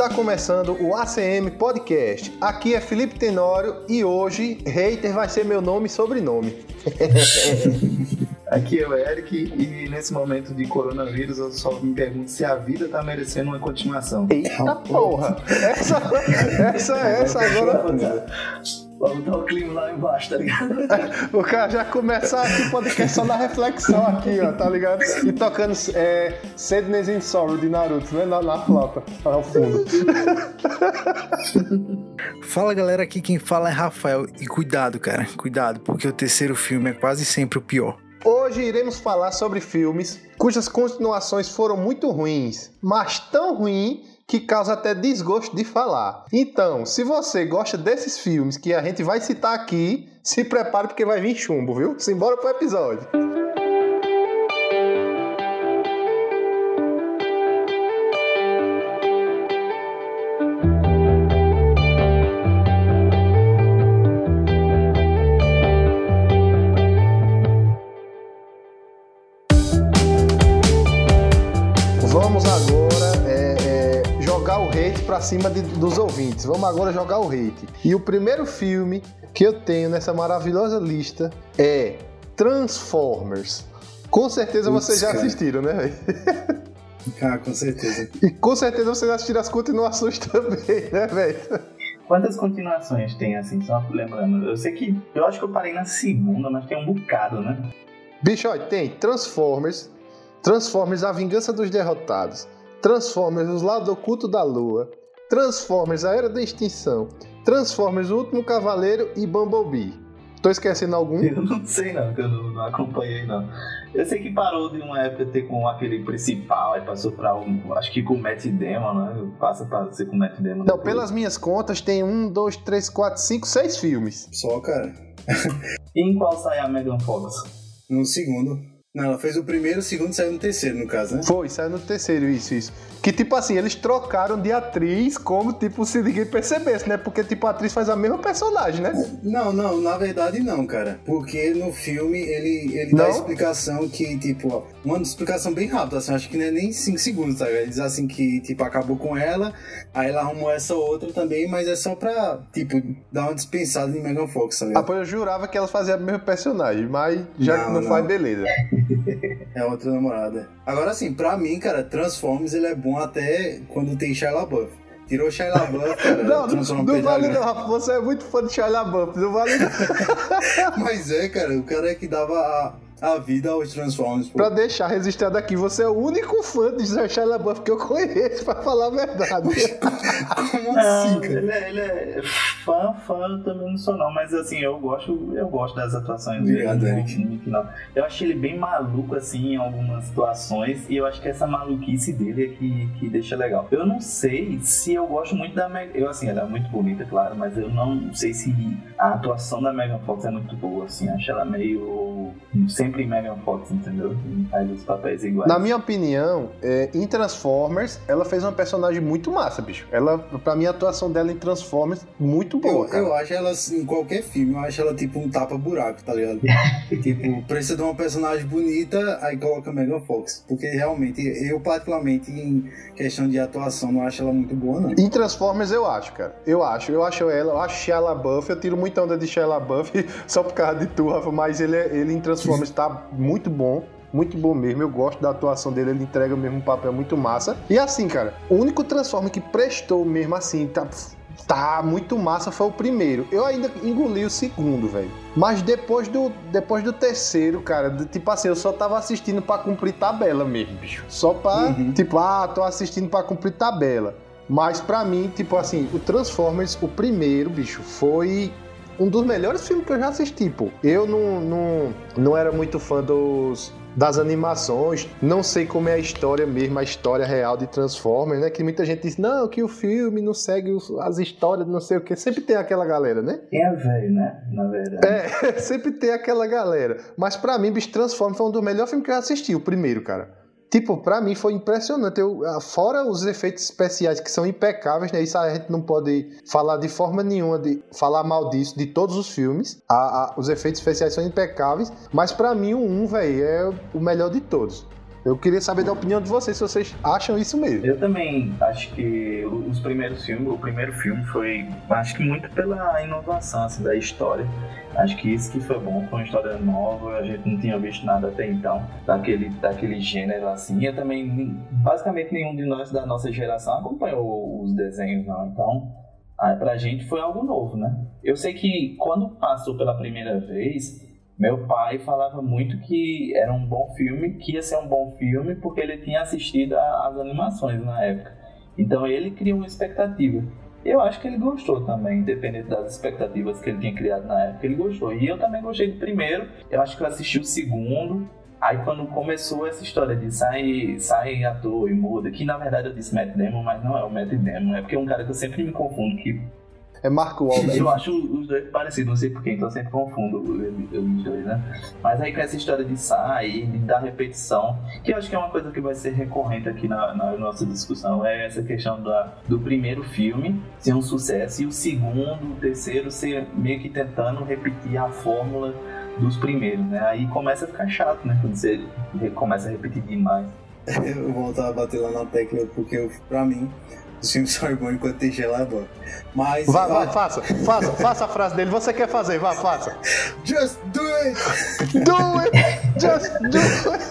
Está começando o ACM Podcast. Aqui é Felipe Tenório e hoje hater vai ser meu nome e sobrenome. Aqui é o Eric e nesse momento de coronavírus eu só me pergunto se a vida tá merecendo uma continuação. Eita porra! Essa, essa, essa agora. Vamos dar o clima lá embaixo, tá ligado? O cara já começar aqui o podcast só na reflexão aqui, ó, tá ligado? E tocando é, Sadness and Sorrow de Naruto, né? Na, na flauta, ao fundo. Fala galera, aqui quem fala é Rafael. E cuidado, cara, cuidado, porque o terceiro filme é quase sempre o pior. Hoje iremos falar sobre filmes cujas continuações foram muito ruins, mas tão ruim que causa até desgosto de falar. Então, se você gosta desses filmes que a gente vai citar aqui, se prepare porque vai vir chumbo, viu? Simbora pro episódio. Cima de- dos ouvintes. Vamos agora jogar o hate. E o primeiro filme que eu tenho nessa maravilhosa lista é Transformers. Com certeza Putz, vocês já cara. assistiram, né, velho? Ah, com certeza. E com certeza vocês assistiram as continuações também, né, velho? Quantas continuações tem assim? Só lembrando. Eu sei que. Eu acho que eu parei na segunda, mas tem um bocado, né? Bicho, olha, tem Transformers, Transformers A Vingança dos Derrotados, Transformers Os Lados Oculto da Lua, Transformers A Era da Extinção, Transformers O Último Cavaleiro e Bumblebee. Tô esquecendo algum? Eu não sei não, que eu não, não acompanhei não. Eu sei que parou de uma época ter com aquele principal, aí passou pra um. Acho que com o Matt Damon, né? Passa pra ser com o Matt Damon. Então, depois. pelas minhas contas, tem um, dois, três, quatro, cinco, seis filmes. Só, cara. E em qual sai a Megan Fox? No segundo. Não, ela fez o primeiro, o segundo saiu no terceiro, no caso, né? Foi, saiu no terceiro, isso, isso. Que tipo assim, eles trocaram de atriz como, tipo, se ninguém percebesse, né? Porque, tipo, a atriz faz a mesma personagem, né? Não, não, na verdade não, cara. Porque no filme ele, ele Não? dá a explicação que, tipo, ó, uma explicação bem rápida, assim, acho que não é nem 5 segundos, tá? ligado? Ele diz assim que, tipo, acabou com ela, aí ela arrumou essa outra também, mas é só pra, tipo, dar uma dispensada em Megan Fox, tá Ah, pois eu jurava que elas faziam a mesma personagem, mas já Não, que não, não. faz, beleza. É outra namorada. Agora sim, pra mim, cara, Transformers ele é bom até quando tem Shia LaBeouf. Tirou Shia LaBeouf, cara, Não, não, não vale não, Rafa. Você é muito fã de Shia LaBeouf, não vale não. Mas é, cara, o cara é que dava a, a vida aos Transformers, pô. Pra deixar registrado aqui, você é o único fã de Shia LaBeouf que eu conheço, pra falar a verdade. Como Não, assim, cara? ele, é, ele é fã, fã eu também não sou não, mas assim, eu gosto, eu gosto das atuações dele. Obrigado, não- Eric. Eu achei ele bem maluco assim em algumas situações e eu acho que essa maluquice dele é que, que deixa legal. Eu não sei se eu gosto muito da Megan, eu assim, ela é muito bonita, claro, mas eu não sei se a atuação da Megan Fox é muito boa, assim, acho ela meio sempre Megan Fox, entendeu? Faz os papéis iguais. Na minha opinião, é, em Transformers, ela fez uma personagem muito massa, bicho. Ela, pra mim, a atuação dela em Transformers, muito boa, Eu, cara. eu acho ela, assim, em qualquer filme, eu acho ela tipo um tapa-buraco, tá ligado? tipo, precisa de uma personagem bonita, aí coloca Megan Fox. Porque realmente, eu particularmente, em questão de atuação, não acho ela muito boa, não. Em Transformers eu acho, cara. Eu acho. Eu acho ela, eu acho Shia LaBeouf. Eu tiro muita onda de Shia LaBeouf só por causa de tu, Rafa. Mas ele, é- ele em Transformers tá muito bom. Muito bom mesmo, eu gosto da atuação dele, ele entrega mesmo um papel muito massa. E assim, cara, o único Transformer que prestou mesmo assim, tá, tá muito massa foi o primeiro. Eu ainda engoli o segundo, velho. Mas depois do, depois do terceiro, cara, tipo assim, eu só tava assistindo pra cumprir tabela mesmo, bicho. Só pra, Uhum. tipo, ah, tô assistindo pra cumprir tabela. Mas pra mim, tipo assim, o Transformers, o primeiro, bicho, foi um dos melhores filmes que eu já assisti, pô. Eu não, não, não era muito fã dos, das animações, não sei como é a história mesmo, a história real de Transformers, né? Que muita gente diz, não, que o filme não segue as histórias, não sei o que. Sempre tem aquela galera, né? É velho, né? Na verdade. É, sempre tem aquela galera. Mas pra mim, bicho, Transformers foi um dos melhores filmes que eu já assisti, o primeiro, cara. Tipo, pra mim foi impressionante. Eu, ah, fora os efeitos especiais que são impecáveis, né? Isso a gente não pode falar de forma nenhuma de falar mal disso de todos os filmes. A- a- os efeitos especiais são impecáveis, mas pra mim o 1, velho, é o melhor de todos. Eu queria saber da opinião de vocês, se vocês acham isso mesmo. Eu também acho que os primeiros filmes, o primeiro filme foi, acho que muito pela inovação assim, da história. Acho que isso que foi bom, foi uma história nova, a gente não tinha visto nada até então daquele, daquele gênero assim. Eu também, basicamente nenhum de nós da nossa geração acompanhou os desenhos, não. Então, pra gente foi algo novo, né? Eu sei que quando passou pela primeira vez, meu pai falava muito que era um bom filme, que ia ser um bom filme porque ele tinha assistido às animações na época. Então ele criou uma expectativa. Eu acho que ele gostou também, independente das expectativas que ele tinha criado na época, ele gostou. E eu também gostei do primeiro, eu acho que eu assisti o segundo. Aí quando começou essa história de sair, sair ator e muda, que na verdade eu disse Matt Damon, mas não é o Matt Damon, é porque é um cara que eu sempre me confundo, que é Marco Wahlberg. Eu acho os dois parecidos, não sei porquê, então eu sempre confundo os dois, né? Mas aí com essa história de sair, de dar repetição, que eu acho que é uma coisa que vai ser recorrente aqui na, na nossa discussão, é essa questão da, do primeiro filme ser um sucesso e o segundo, o terceiro ser meio que tentando repetir a fórmula dos primeiros, né? Aí começa a ficar chato, né? Quando você começa a repetir demais. Eu vou voltar a bater lá na tecla, porque pra mim os filmes são bons enquanto tem gelador. Mas. Vai, vai, faça, faça, faça a frase dele. Você quer fazer, vá, faça. Just do it! Do it! Just do it!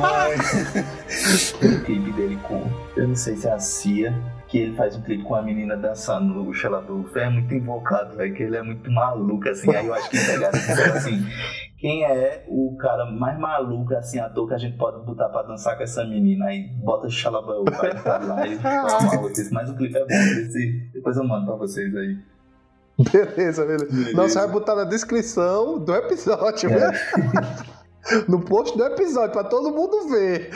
Mas. o clipe dele com. Eu não sei se é a Cia que ele faz um clipe com a menina dançando no Xelador. É muito invocado, velho, que ele é muito maluco, assim. Aí eu acho que pegaram assim, quem é o cara mais maluco, assim, ator que a gente pode botar pra dançar com essa menina? Aí bota Xalabão pra entrar lá e Mas o clipe é bom, esse... depois eu mando pra vocês aí. Beleza, beleza. beleza. Não, você vai botar na descrição do episódio, é. né? no post do episódio, pra todo mundo ver.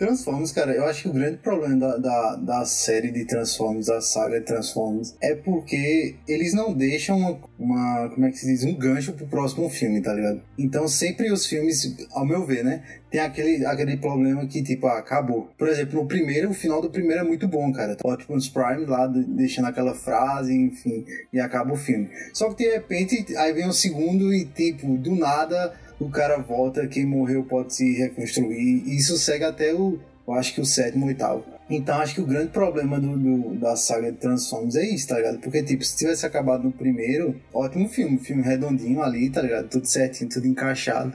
Transformers, cara, eu acho que o grande problema da, da, da, série de Transformers, da saga de Transformers, é porque eles não deixam uma, uma, como é que se diz, um gancho pro próximo filme, tá ligado? Então sempre os filmes, ao meu ver, né, tem aquele, aquele problema que, tipo, ah, acabou. Por exemplo, no primeiro, o final do primeiro é muito bom, cara. Optimus Prime lá, deixando aquela frase, enfim, e acaba o filme. Só que de repente, aí vem o segundo e, tipo, do nada o cara volta, quem morreu pode se reconstruir. E isso segue até o, eu acho que o sétimo, oitavo. Então acho que o grande problema do, do, da saga de Transformers é isso, tá ligado? Porque, tipo, se tivesse acabado no primeiro, ótimo filme, filme redondinho ali, tá ligado? Tudo certinho, tudo encaixado.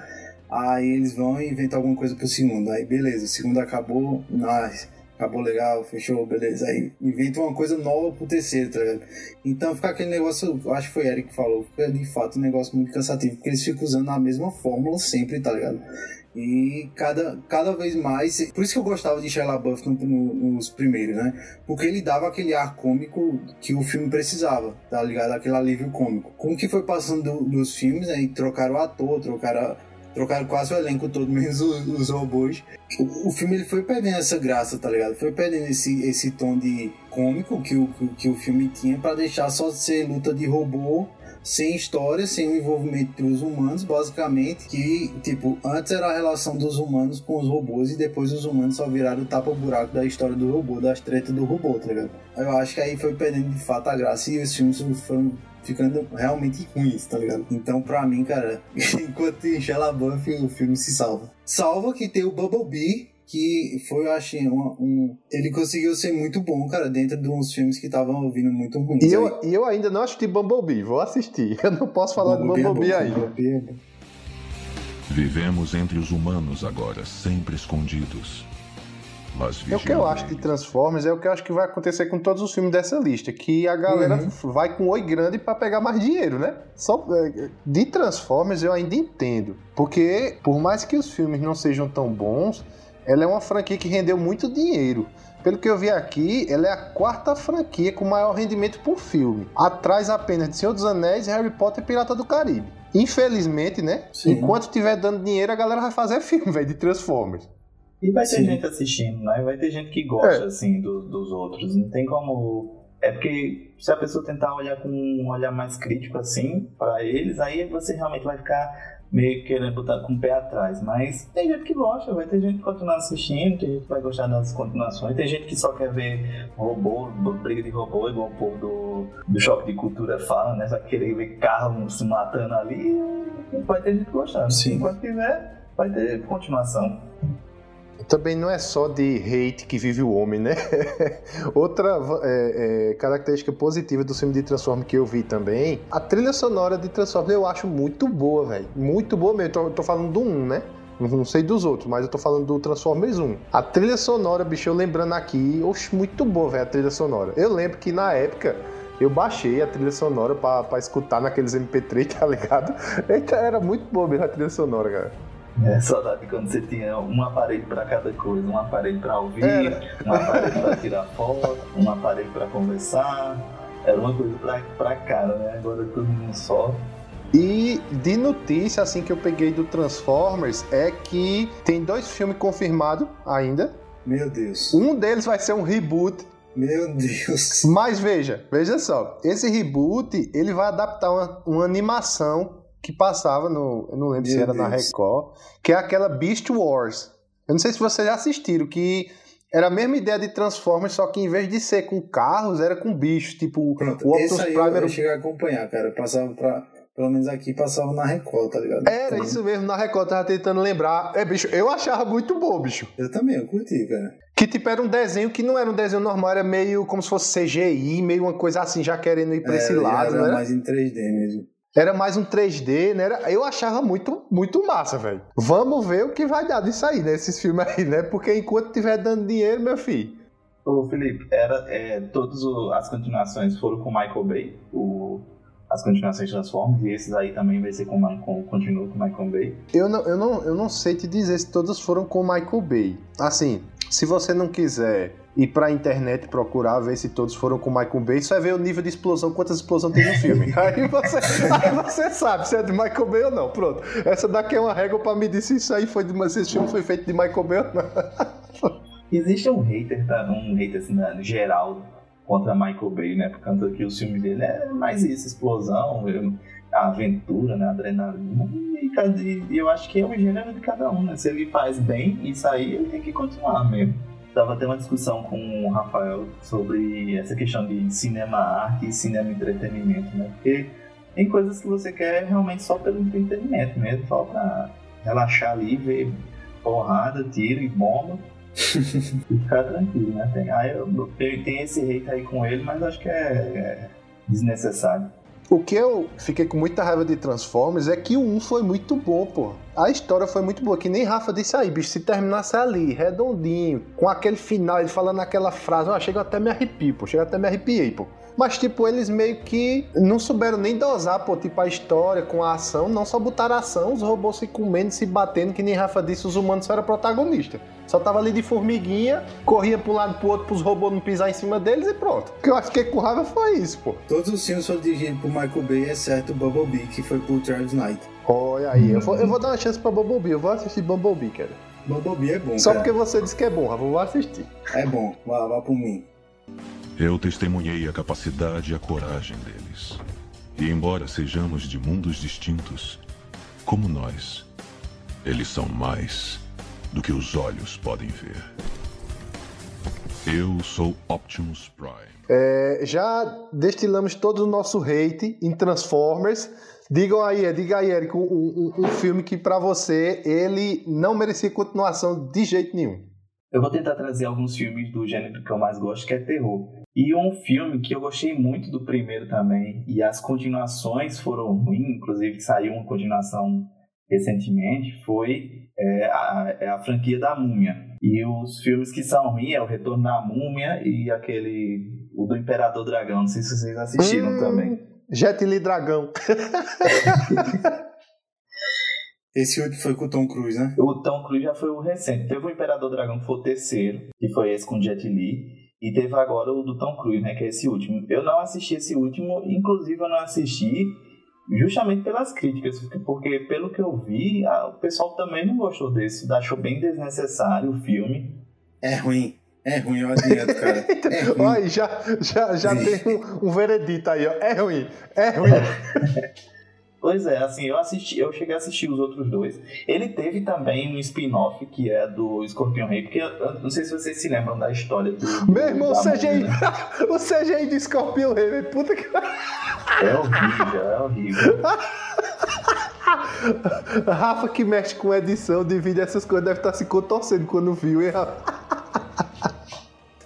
Aí eles vão inventar alguma coisa pro segundo. Aí beleza, o segundo acabou, nice acabou legal, fechou, beleza. Aí inventa uma coisa nova pro terceiro, tá ligado? Então fica aquele negócio, acho que foi Eric que falou, fica de fato um negócio muito cansativo, porque eles ficam usando a mesma fórmula sempre, tá ligado? E cada, cada vez mais. Por isso que eu gostava de Shia LaBeouf no, no, nos primeiros, né? Porque ele dava aquele ar cômico que o filme precisava, tá ligado? Aquele alívio cômico. Como que foi passando do, dos filmes, né? E trocaram o ator, trocaram trocaram quase o elenco todo, menos os, os robôs. O, o, filme ele foi perdendo essa graça, tá ligado? Foi perdendo esse, esse tom de cômico que o, que, o filme tinha para deixar só ser luta de robô sem história, sem o envolvimento dos humanos, basicamente, que, tipo, antes era a relação dos humanos com os robôs e depois os humanos só viraram o tapa-buraco da história do robô, das tretas do robô, tá ligado? Eu acho que aí foi perdendo de fato a graça e os filmes foram ficando realmente ruins, tá ligado? Então, pra mim, cara, enquanto Shella Buff, o filme se salva. Salva que tem o Bumblebee, que foi, eu achei, um, um, Ele conseguiu ser muito bom, cara, dentro de uns filmes que estavam ouvindo muito ruins. E eu, e eu ainda não assisti Bumblebee, vou assistir. Eu não posso falar Bumblebee de Bumblebee é ainda. Bumblebee é Vivemos entre os humanos agora, sempre escondidos. É o que eu acho de Transformers, é o que eu acho que vai acontecer com todos os filmes dessa lista, que a galera uhum. vai com oi grande para pegar mais dinheiro, né? Só é, de Transformers eu ainda entendo, porque por mais que os filmes não sejam tão bons, ela é uma franquia que rendeu muito dinheiro. Pelo que eu vi aqui, ela é a quarta franquia com maior rendimento por filme, atrás apenas de Senhor dos Anéis, Harry Potter e Pirata do Caribe. Infelizmente, né? Sim. Enquanto tiver dando dinheiro, a galera vai fazer filme, velho, de Transformers. E vai ter Sim. gente assistindo, né? Vai ter gente que gosta, é. assim, do, dos outros. Não tem como. É porque se a pessoa tentar olhar com um olhar mais crítico, assim, para eles, aí você realmente vai ficar meio querendo botar com o pé atrás. Mas tem gente que gosta, vai ter gente que continua assistindo, tem gente que vai gostar das continuações, tem gente que só quer ver robô, briga de robô, igual o povo do, do choque de cultura fala, né? Só querer ver carro se matando ali, vai ter gente gostando. Sim. Enquanto tiver, vai ter continuação. Também não é só de hate que vive o homem, né? Outra é, é, característica positiva do filme de Transformers que eu vi também, a trilha sonora de Transformers eu acho muito boa, velho. Muito boa mesmo. Tô, tô falando do 1, né? Não sei dos outros, mas eu tô falando do Transformers 1. A trilha sonora, bicho, eu lembrando aqui, oxe, muito boa, velho, a trilha sonora. Eu lembro que na época eu baixei a trilha sonora pra escutar naqueles MP3, tá ligado? Eita, era muito boa mesmo a trilha sonora, cara. É, saudade quando você tinha um aparelho para cada coisa, um aparelho para ouvir, é. um aparelho para tirar foto, um aparelho para conversar. Era uma coisa pra, pra cara, né? Agora é tudo mundo só. E de notícia, assim, que eu peguei do Transformers é que tem dois filmes confirmados ainda. Meu Deus. Um deles vai ser um reboot. Meu Deus. Mas veja, veja só. Esse reboot, ele vai adaptar uma, uma animação que passava no... Eu não lembro Meu se era Deus. na Record. Que é aquela Beast Wars. Eu não sei se vocês já assistiram, que era a mesma ideia de Transformers, só que em vez de ser com carros, era com bichos, tipo Pronto, o Optimus Prime. Eu, eu cheguei a acompanhar, cara. Eu passava pra, pelo menos aqui passava na Record, tá ligado? Era então, isso mesmo, na Record, tava tentando lembrar. É, bicho, eu achava muito bom, bicho. Eu também, eu curti, cara. Que tipo era um desenho que não era um desenho normal, era meio como se fosse CGI, meio uma coisa assim, já querendo ir pra é, esse lado, era né? mais em 3D mesmo. Era mais um 3D, né? Era, eu achava muito, muito massa, velho. Vamos ver o que vai dar disso aí, né? Esses filmes aí, né? Porque enquanto tiver dando dinheiro, meu filho. Ô, Felipe, era, é, todas as continuações foram com Michael Bay, o as continuações Transformers, e esses aí também vai ser com, com continua com Michael Bay. Eu não, eu, não, eu não sei te dizer se todos foram com Michael Bay. Assim, se você não quiser ir pra internet procurar, ver se todos foram com Michael Bay, você vai ver o nível de explosão, quantas explosões tem no filme. aí, você, aí você sabe se é de Michael Bay ou não. Pronto. Essa daqui é uma régua pra medir se isso aí foi de, se esse filme foi feito de Michael Bay ou não. Existe um hater, tá? Um hater assim, no geral contra Michael Bay, né? Por conta que o filme dele é mais isso, explosão, a aventura, né? Adrenalina. E, e eu acho que é o gênero de cada um, né? Se ele faz bem isso aí, ele tem que continuar mesmo. Tava até uma discussão com o Rafael sobre essa questão de cinema arte e cinema entretenimento, né? Porque tem coisas que você quer realmente só pelo entretenimento mesmo, só pra relaxar ali, ver porrada, tiro e bomba e ficar tranquilo, né? Tem, aí eu, tem esse hate aí com ele, mas acho que é, é desnecessário. O que eu fiquei com muita raiva de Transformers é que o 1 foi muito bom, pô. A história foi muito boa, que nem Rafa disse aí, bicho, se terminasse ali, redondinho, com aquele final, ele falando aquela frase, ó, chega até me arrepio, pô, chega até me arrepiei, pô. Mas, tipo, eles meio que não souberam nem dosar, pô, tipo, a história com a ação. Não só botaram ação, os robôs se comendo, se batendo, que nem Rafa disse, os humanos só eram protagonistas. Só tava ali de formiguinha, corria pra um lado pro outro pros robôs não pisar em cima deles e pronto. O que eu fiquei com raiva foi isso, pô. Todos os filmes foram dirigidos por Michael Bay, exceto o Bumblebee, que foi por Travis Knight. Olha aí, eu vou, eu vou dar uma chance pra Bumblebee, eu vou assistir Bumblebee, cara. Bumblebee é bom, Só cara. porque você disse que é bom, Rafa, eu vou assistir. É bom, vá, vá por mim. Eu testemunhei a capacidade e a coragem deles. E embora sejamos de mundos distintos, como nós, eles são mais do que os olhos podem ver. Eu sou Optimus Prime. É, já destilamos todo o nosso hate em Transformers. Digam aí, diga aí, Eric, um, um, um filme que para você ele não merecia continuação de jeito nenhum. Eu vou tentar trazer alguns filmes do gênero que eu mais gosto, que é terror. E um filme que eu gostei muito do primeiro também, e as continuações foram ruins, inclusive saiu uma continuação recentemente, foi é, a, é a franquia da Múmia. E os filmes que são ruins é o Retorno da Múmia e aquele. o do Imperador Dragão. Não sei se vocês assistiram hum, também. Jet Li Dragão. Esse último foi com o Tom Cruise, né? O Tom Cruise já foi o recente. Teve o Imperador Dragão, que foi o terceiro, que foi esse com Jet Li. E teve agora o do Tom Cruise, né? Que é esse último. Eu não assisti esse último, inclusive eu não assisti justamente pelas críticas, porque pelo que eu vi, a, o pessoal também não gostou desse, achou bem desnecessário o filme. É ruim. É ruim, eu adianto, cara. É ruim. Olha, já, já, já tem um, um veredito aí, ó. É ruim, é ruim. Pois é, assim, eu assisti, eu cheguei a assistir os outros dois. Ele teve também um spin-off que é do Scorpion Rei, porque eu, não sei se vocês se lembram da história do. Meu irmão, o CGI, o CGI do Scorpion Rei, puta que. É horrível, é horrível. Rafa que mexe com edição de vídeo, essas coisas deve estar se contorcendo quando viu, hein, Rafa?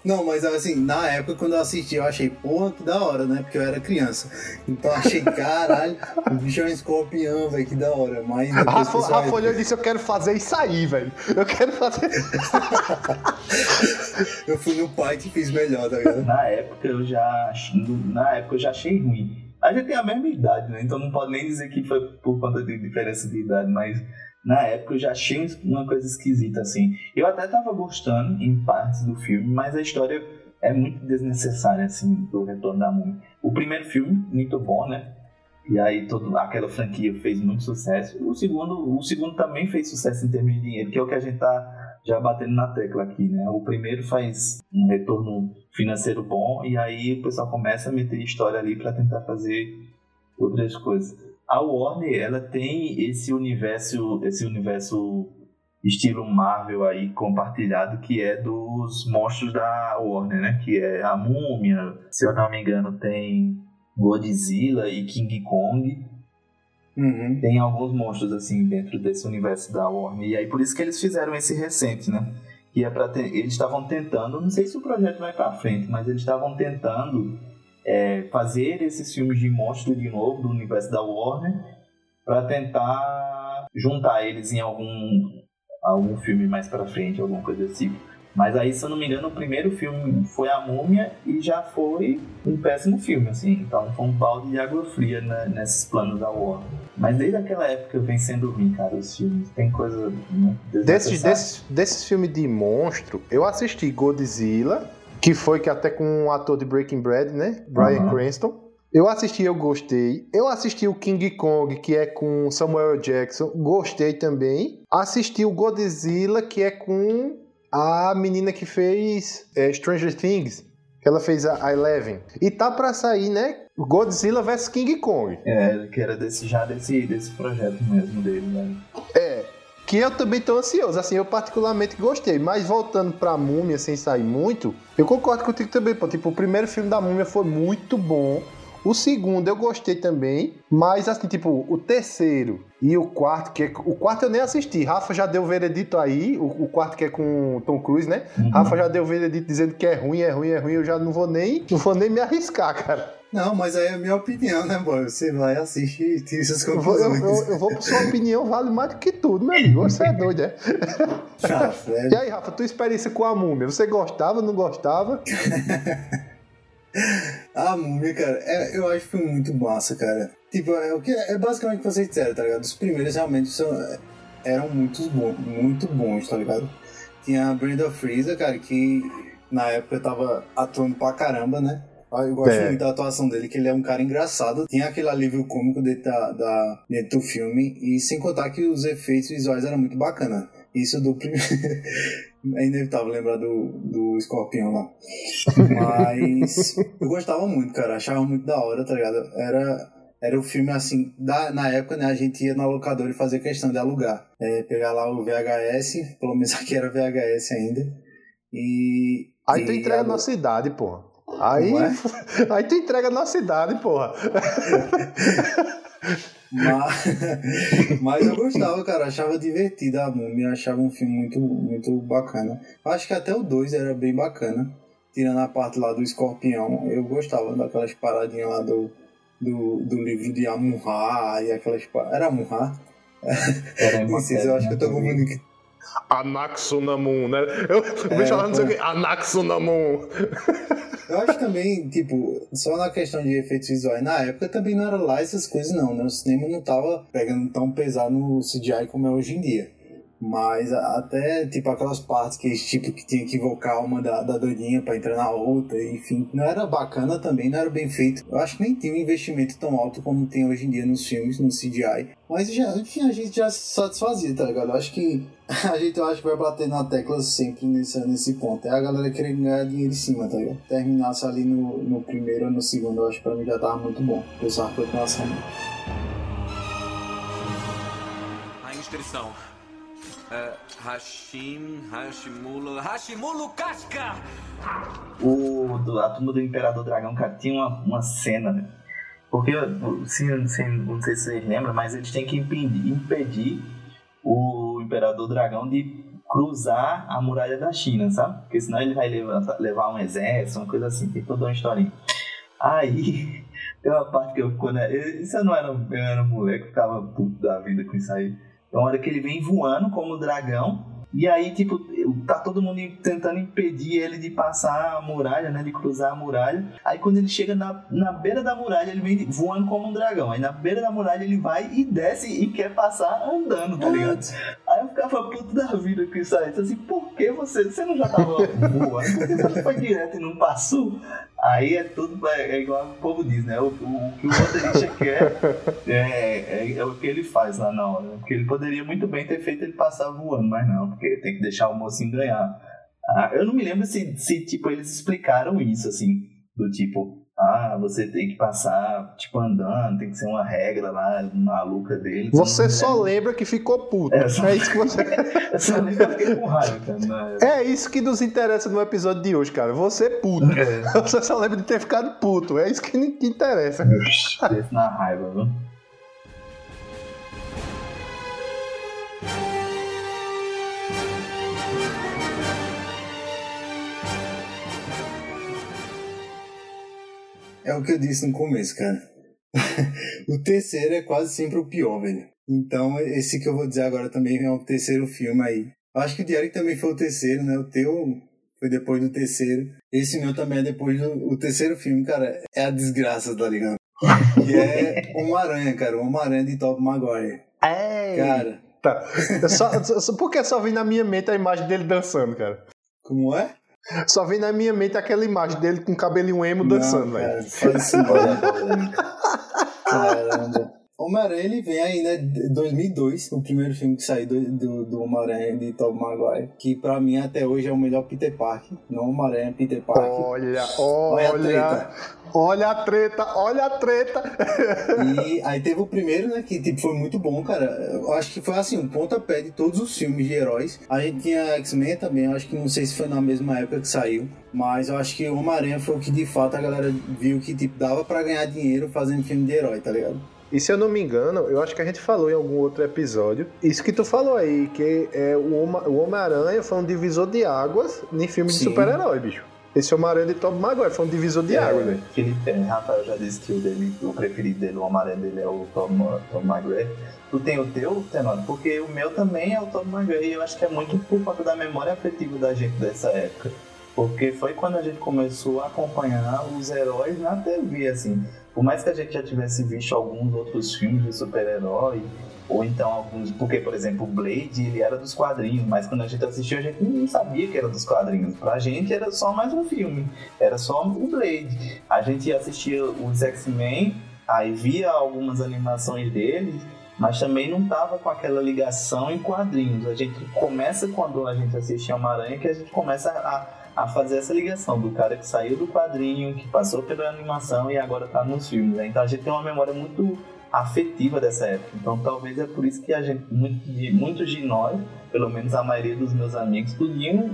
Não, mas assim, na época quando eu assisti, eu achei, porra, que da hora, né? Porque eu era criança. Então eu achei, caralho, o bicho é um escorpião, velho, que da hora. Mas Rafa, Rafa olhou e disse, eu quero fazer isso aí, velho. Eu quero fazer. eu fui no pai que fiz melhor, tá ligado? Na época eu já. Na época eu já achei ruim. A gente tem a mesma idade, né? Então não pode nem dizer que foi por conta de diferença de idade, mas na época eu já achei uma coisa esquisita, assim. Eu até tava gostando em partes do filme, mas a história é muito desnecessária, assim, do Retorno da Múmia. O primeiro filme, muito bom, né? E aí toda aquela franquia fez muito sucesso. O segundo, o segundo também fez sucesso em termos de dinheiro, que é o que a gente tá já batendo na tecla aqui, né? O primeiro faz um retorno financeiro bom e aí o pessoal começa a meter história ali para tentar fazer outras coisas a Warner ela tem esse universo, esse universo estilo Marvel aí compartilhado que é dos monstros da Warner, né? Que é a Múmia, se eu não me engano, tem Godzilla e King Kong. Uhum. Tem alguns monstros assim dentro desse universo da Warner e aí por isso que eles fizeram esse recente, né? Que é para eles estavam tentando, não sei se o projeto vai para frente, mas eles estavam tentando é, fazer esses filmes de monstro de novo do universo da Warner para tentar juntar eles em algum algum filme mais para frente, alguma coisa assim. Mas aí, se eu não me engano, o primeiro filme foi A Múmia e já foi um péssimo filme, assim. Então foi um balde de água fria né, nesses planos da Warner. Mas desde aquela época vem sendo ruim, cara, os filmes. Tem coisa muito desses, desses, desses filmes de monstro, eu assisti Godzilla, que foi que até com o ator de Breaking Bad, né? Brian uhum. Cranston. Eu assisti, eu gostei. Eu assisti o King Kong, que é com Samuel Jackson, gostei também. Assisti o Godzilla, que é com a menina que fez é, Stranger Things, que ela fez a Eleven. E tá para sair, né? Godzilla vs King Kong. É, que era desse, já desse, desse projeto mesmo dele, né? É, que eu também tô ansioso. Assim, eu particularmente gostei. Mas voltando pra Múmia, sem sair muito, eu concordo contigo também, pô. Tipo, o primeiro filme da Múmia foi muito bom. O segundo eu gostei também, mas assim, tipo, o terceiro e o quarto, que é, o quarto eu nem assisti. Rafa já deu o veredito aí, o, o quarto que é com Tom Cruise, né? Uhum. Rafa já deu o veredito dizendo que é ruim, é ruim, é ruim. Eu já não vou nem, não vou nem me arriscar, cara. Não, mas aí é a minha opinião, né, boy? Você vai, assiste e tira suas conclusões. Eu vou, eu, eu, eu vou sua opinião, vale mais do que tudo, meu amigo. Você é doido, é? Ah, e aí, Rafa, tua experiência com a múmia, você gostava, não gostava? a múmia, cara, é, eu acho que foi muito massa, cara. Tipo, é, o que, é basicamente o que vocês disseram, tá ligado? Os primeiros realmente são, eram muito bons, muito bons, tá ligado? Tinha a Brenda Freezer, cara, que na época tava atuando pra caramba, né? Ah, eu gosto é. muito da atuação dele, que ele é um cara engraçado. Tem aquele alívio cômico dentro, da, da, dentro do filme. E sem contar que os efeitos visuais eram muito bacana. Isso do primeiro. é inevitável lembrar do, do escorpião lá. Mas eu gostava muito, cara. Achava muito da hora, tá ligado? Era, era o filme assim, da, na época, né? A gente ia na locadora e fazia questão de alugar. É, pegar lá o VHS, pelo menos aqui era VHS ainda. E. Aí tu entrega na cidade, porra. Aí, é? aí tu entrega na cidade, porra. Mas, mas eu gostava, cara. Achava divertido a Múmia. Achava um filme muito, muito bacana. Acho que até o 2 era bem bacana. Tirando a parte lá do escorpião. Eu gostava daquelas paradinhas lá do, do, do livro de Amunra e aquelas. Era Amunra? Era Não sei, eu acho que eu tô confundindo Anaxunamun, né? Eu, o bicho é, não sei o que. Anaxunamun. Eu acho também, tipo, só na questão de efeitos visuais, na época também não era lá essas coisas, não, né? O cinema não tava pegando tão pesado no CGI como é hoje em dia. Mas até, tipo, aquelas partes que, tipo, que tinha que invocar uma da, da doidinha pra entrar na outra, enfim, não era bacana também, não era bem feito. Eu acho que nem tinha um investimento tão alto como tem hoje em dia nos filmes, no CGI. Mas, já, enfim, a gente já se satisfazia, tá ligado? Eu acho que a gente eu acho que vai bater na tecla sempre nesse, nesse ponto. É a galera querendo ganhar dinheiro em cima, tá ligado? Terminasse ali no, no primeiro ou no segundo, eu acho que pra mim já tava muito bom. Pensar a continuação. A inscrição Uh, Hashim, Hashimulo, Hashimulo Casca! O, do, a turma do Imperador Dragão, cara, tinha uma, uma cena, né? Porque, se, se, não sei se vocês lembram, mas eles têm que impedir, impedir o Imperador Dragão de cruzar a muralha da China, sabe? Porque senão ele vai levar, um exército, uma coisa assim, tem toda uma historinha. Aí, tem uma parte que eu, quando isso eu não era, eu era moleque, eu ficava puto da vida com isso aí. Então, a hora que ele vem voando como dragão, e aí, tipo, tá todo mundo tentando impedir ele de passar a muralha, né? De cruzar a muralha. Aí quando ele chega na, na beira da muralha, ele vem voando como um dragão. Aí na beira da muralha ele vai e desce e quer passar andando, tá ligado? Aí eu ficava puto da vida com isso aí. Então, assim, por que você. Você não já tava voando? Por que você foi direto e não passou? Aí é tudo é, é igual o povo diz, né? O, o, o que o roteirista quer é, é, é, o que ele faz lá na hora. Porque ele poderia muito bem ter feito ele passar voando, mas não, porque tem que deixar o mocinho ganhar. Ah, eu não me lembro se, se tipo, eles explicaram isso, assim, do tipo, ah, você tem que passar, tipo, andando, tem que ser uma regra lá maluca dele. Você só lembra. lembra que ficou puto. É, só... é isso que você. só lembra que fiquei com raiva, cara. É isso que nos interessa no episódio de hoje, cara. Você é puto. É. Você só lembra de ter ficado puto. É isso que, que interessa. Desce na raiva, viu? É o que eu disse no começo, cara. o terceiro é quase sempre o pior, velho. Então, esse que eu vou dizer agora também é o terceiro filme aí. Eu acho que o Diário também foi o terceiro, né? O teu foi depois do terceiro. Esse meu também é depois do o terceiro filme, cara. É a desgraça, tá ligado? que é Homem-Aranha, cara. Homem-Aranha de Top Maguire. É. Cara. Tá. Só, só, por que só vem na minha mente a imagem dele dançando, cara? Como é? Só vem na minha mente aquela imagem dele com cabelinho emo dançando, velho. Caramba. Homem-Aranha ele vem aí, né? 2002, o primeiro filme que saiu do, do, do Homem-Aranha de Tobey Maguire, que pra mim até hoje é o melhor Peter Parker, não Homem-Aranha, Peter Parker. Olha, olha, olha, olha a treta, olha a treta. E aí teve o primeiro, né, que tipo, foi muito bom, cara. Eu acho que foi assim, um pontapé de todos os filmes de heróis. A gente tinha X-Men também, eu acho que não sei se foi na mesma época que saiu, mas eu acho que o Homem-Aranha foi o que de fato a galera viu que tipo, dava pra ganhar dinheiro fazendo filme de herói, tá ligado? E se eu não me engano, eu acho que a gente falou em algum outro episódio, isso que tu falou aí, que é o Homem-Aranha foi um divisor de águas em filme Sim. de super-herói, bicho. Esse Homem-Aranha de Tom Maguire foi um divisor de é, águas, né? Felipe, Rafael já disse que o, dele, o preferido dele, o Homem-Aranha dele é o Tom, Tom Maguire. Tu tem o teu, Tenório? Porque o meu também é o Tom Maguire e eu acho que é muito por conta da memória afetiva da gente dessa época. Porque foi quando a gente começou a acompanhar os heróis na TV, assim. Por mais que a gente já tivesse visto alguns outros filmes de super-herói, ou então alguns. Porque, por exemplo, o Blade ele era dos quadrinhos, mas quando a gente assistiu a gente não sabia que era dos quadrinhos. Pra gente era só mais um filme, era só o Blade. A gente assistia os X-Men, aí via algumas animações deles, mas também não tava com aquela ligação em quadrinhos. A gente começa quando a gente assiste Homem-Aranha que a gente começa a a fazer essa ligação do cara que saiu do quadrinho, que passou pela animação e agora tá nos filmes. Né? Então a gente tem uma memória muito afetiva dessa época. Então talvez é por isso que a gente, muitos de nós, pelo menos a maioria dos meus amigos, podiam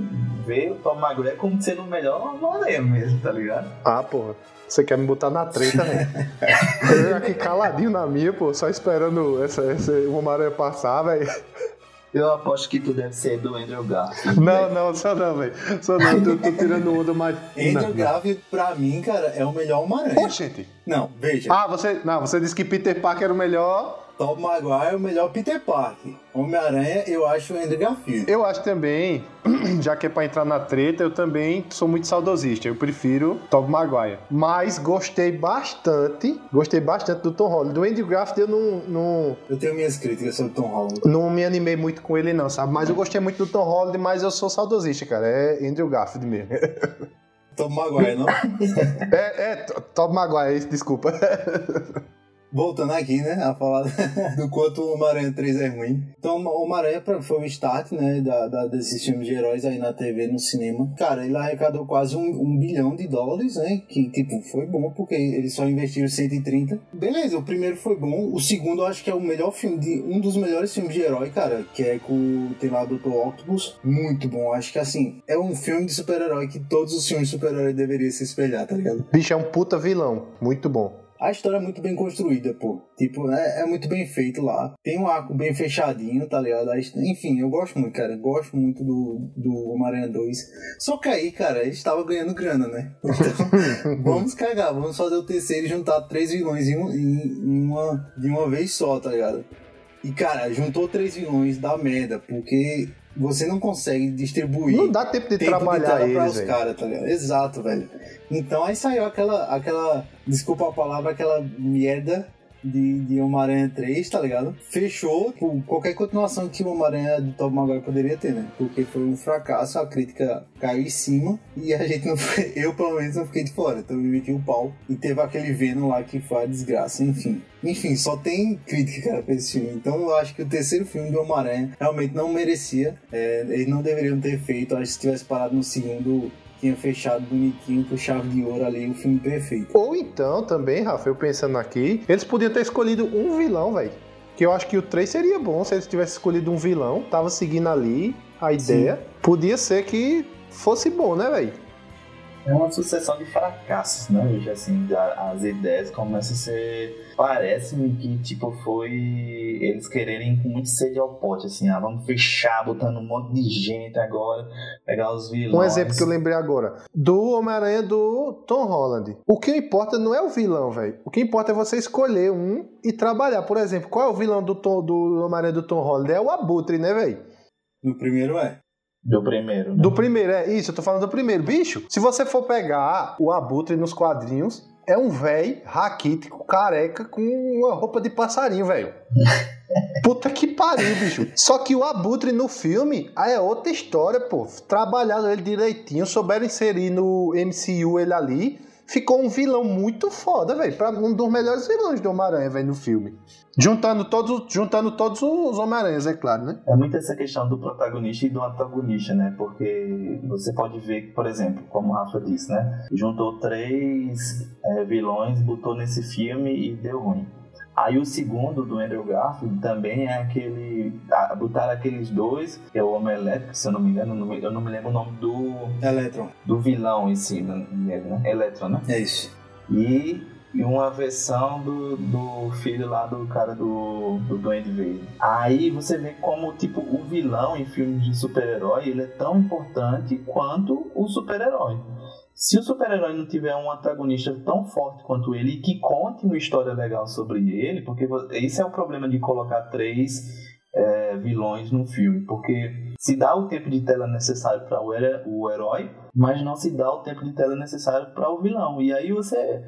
ver o Tom McGregor como sendo o melhor Homem-Aranha mesmo, tá ligado? Ah, porra. Você quer me botar na treta, né? eu aqui caladinho na minha, pô, só esperando essa, essa, o Homem-Aranha passar, velho. Eu aposto que tu deve ser do Andrew Garfield. Não, não, só não, velho. Só não, tô, tô tirando onda, mas. Andrew Garfield, pra mim, cara, é o melhor Homem-Aranha. gente. Não, veja. Ah, você. Não, você disse que Peter Parker era o melhor. Tom Maguire é o melhor Peter Parker. Homem-Aranha, eu acho o Andrew Garfield. Eu acho também, já que é pra entrar na treta, eu também sou muito saudosista. Eu prefiro Tom Maguire. Mas gostei bastante, gostei bastante do Tom Holland. Do Andrew Garfield eu não, não... Eu tenho minhas críticas sobre o Tom Holland. Não me animei muito com ele não, sabe? Mas eu gostei muito do Tom Holland, mas eu sou saudosista, cara. É Andrew Garfield mesmo. Tom Maguire, não? é, é, Tom Maguire, desculpa. voltando aqui, né, a falar do quanto o Homem-Aranha 3 é ruim. Então, o Homem-Aranha foi o start, né, da, da, desses filmes de heróis aí na TV, no cinema. Cara, ele arrecadou quase um, um, bilhão de dólares, né, que, tipo, foi bom, porque eles só investiram 130. Beleza, o primeiro foi bom. O segundo, eu acho que é o melhor filme, de um dos melhores filmes de herói, cara, que é com, tem lá o Dr. Octopus. Muito bom. Acho que, assim, é um filme de super-herói que todos os filmes de super-herói deveriam se espelhar, tá ligado? Bicho, é um puta vilão. Muito bom. A história é muito bem construída, pô. Tipo, é, é muito bem feito lá. Tem um arco bem fechadinho, tá ligado? Enfim, eu gosto muito, cara. Gosto muito do, do Homem-Aranha 2. Só que aí, cara, a gente tava ganhando grana, né? Então, vamos cagar, vamos fazer o terceiro e juntar três vilões em, em, em uma, de uma vez só, tá ligado? E, cara, juntou três vilões da merda, porque você não consegue distribuir. Não dá tempo de tempo trabalhar de eles, os caras, tá ligado? Exato, velho. Então aí saiu aquela, aquela, desculpa a palavra, aquela merda de, de Homem-Aranha 3, tá ligado? Fechou tipo, qualquer continuação que o Homem-Aranha do Tom Maguire poderia ter, né? Porque foi um fracasso, a crítica caiu em cima e a gente não foi, eu pelo menos não fiquei de fora, então me meti o pau e teve aquele Venom lá que foi a desgraça, enfim. Enfim, só tem crítica, cara, pra esse filme. Então eu acho que o terceiro filme do Homem-Aranha realmente não merecia. É, eles não deveriam ter feito. Acho que se tivesse parado no segundo, tinha fechado bonitinho com chave de ouro ali, o filme perfeito. Ou então também, Rafa, eu pensando aqui, eles podiam ter escolhido um vilão, velho. Que eu acho que o 3 seria bom se eles tivessem escolhido um vilão, tava seguindo ali a ideia. Sim. Podia ser que fosse bom, né, velho? É uma sucessão de fracassos, né? Hoje, assim, as ideias começam a ser. Parece-me que, tipo, foi eles quererem com muito sede ao pote, assim, ah, vamos fechar, botando um monte de gente agora, pegar os vilões. Um exemplo que eu lembrei agora: do Homem-Aranha do Tom Holland. O que importa não é o vilão, velho. O que importa é você escolher um e trabalhar. Por exemplo, qual é o vilão do, Tom, do Homem-Aranha do Tom Holland? É o Abutre, né, velho? No primeiro é. Do primeiro, né? Do primeiro, é isso, eu tô falando do primeiro. Bicho, se você for pegar o Abutre nos quadrinhos, é um velho raquítico, careca, com uma roupa de passarinho, velho. Puta que pariu, bicho. Só que o Abutre no filme aí é outra história, pô. Trabalhado ele direitinho, souberam inserir no MCU ele ali ficou um vilão muito foda, velho. Um dos melhores vilões do Homem-Aranha, velho, no filme. Juntando todos, juntando todos os Homem-Aranhas, é claro, né? É muito essa questão do protagonista e do antagonista, né? Porque você pode ver que, por exemplo, como o Rafa disse, né? Juntou três é, vilões, botou nesse filme e deu ruim. Aí o segundo do Andrew Garfield também é aquele. Ah, botaram aqueles dois, que é o Homem Elétrico, se eu não me engano, eu não me lembro o nome do. Electron. Do vilão em si, né? Electron, né? É isso. E uma versão do, do filho lá do cara do, do Duende Verde. Aí você vê como, tipo, o vilão em filmes de super-herói, ele é tão importante quanto o super-herói. Se o super-herói não tiver um antagonista tão forte quanto ele e que conte uma história legal sobre ele, porque esse é o problema de colocar três é, vilões num filme, porque se dá o tempo de tela necessário para o herói, mas não se dá o tempo de tela necessário para o vilão. E aí você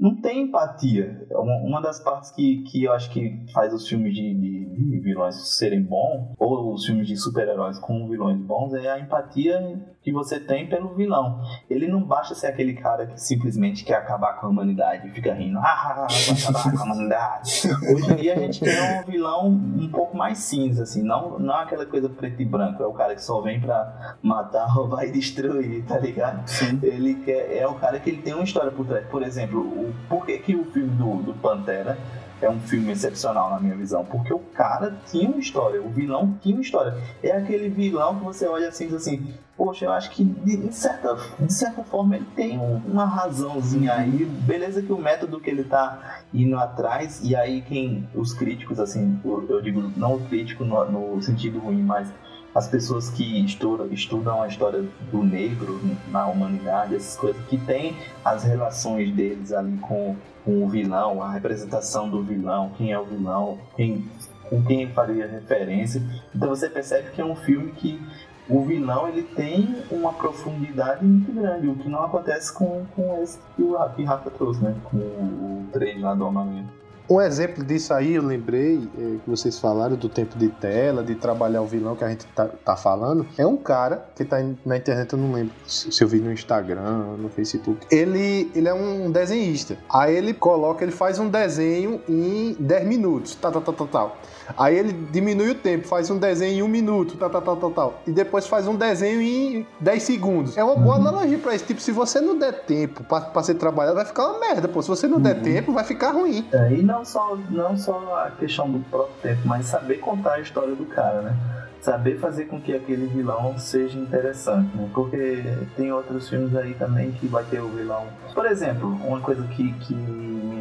não tem empatia. Uma das partes que, que eu acho que faz os filmes de, de, vilões serem bons, ou os filmes de super-heróis com vilões bons, é a empatia que você tem pelo vilão. Ele não basta ser aquele cara que simplesmente quer acabar com a humanidade e fica rindo, ah, vai acabar com a humanidade. Hoje em dia a gente quer um vilão um pouco mais cinza, assim, não, não é aquela coisa preto e branco, é o cara que só vem pra matar, roubar e destruir, tá ligado? Sim. Ele quer, é o cara que ele tem uma história por trás. Por exemplo, o, por que, que o filme do, do Pantera é um filme excepcional na minha visão, porque o cara tinha uma história, o vilão tinha uma história. É aquele vilão que você olha assim e diz assim, poxa, eu acho que de certa, de certa forma ele tem uma razãozinha aí, beleza que o método que ele tá indo atrás, e aí quem, os críticos, assim, eu digo, não o crítico no, no sentido ruim, mas as pessoas que estudam, estudam a história do negro na humanidade, essas coisas, que tem as relações deles ali com, com o vilão, a representação do vilão, quem é o vilão, quem, com quem faria referência. Então você percebe que é um filme que o vilão ele tem uma profundidade muito grande, o que não acontece com, com esse que o Rafa trouxe, né? Com o 3 lá do Homem-Aranha. Um exemplo disso aí, eu lembrei, é, que vocês falaram do tempo de tela, de trabalhar o vilão que a gente tá, tá falando. É um cara que tá na internet, eu não lembro se eu vi no Instagram, no Facebook. Ele, ele é um desenhista. Aí ele coloca, ele faz um desenho em 10 minutos, tal, tal, tal, tal, tal. Aí ele diminui o tempo, faz um desenho em um minuto, tal, tal, tal, tal, tal. E depois faz um desenho em 10 segundos. É uma boa uhum. analogia pra isso. Tipo, se você não der tempo pra, pra ser trabalhado, vai ficar uma merda, pô. Se você não uhum. der tempo, vai ficar ruim. É, e não só, não só a questão do próprio tempo, mas saber contar a história do cara, né? Saber fazer com que aquele vilão seja interessante, né? Porque tem outros filmes aí também que vai ter o vilão. Por exemplo, uma coisa que, que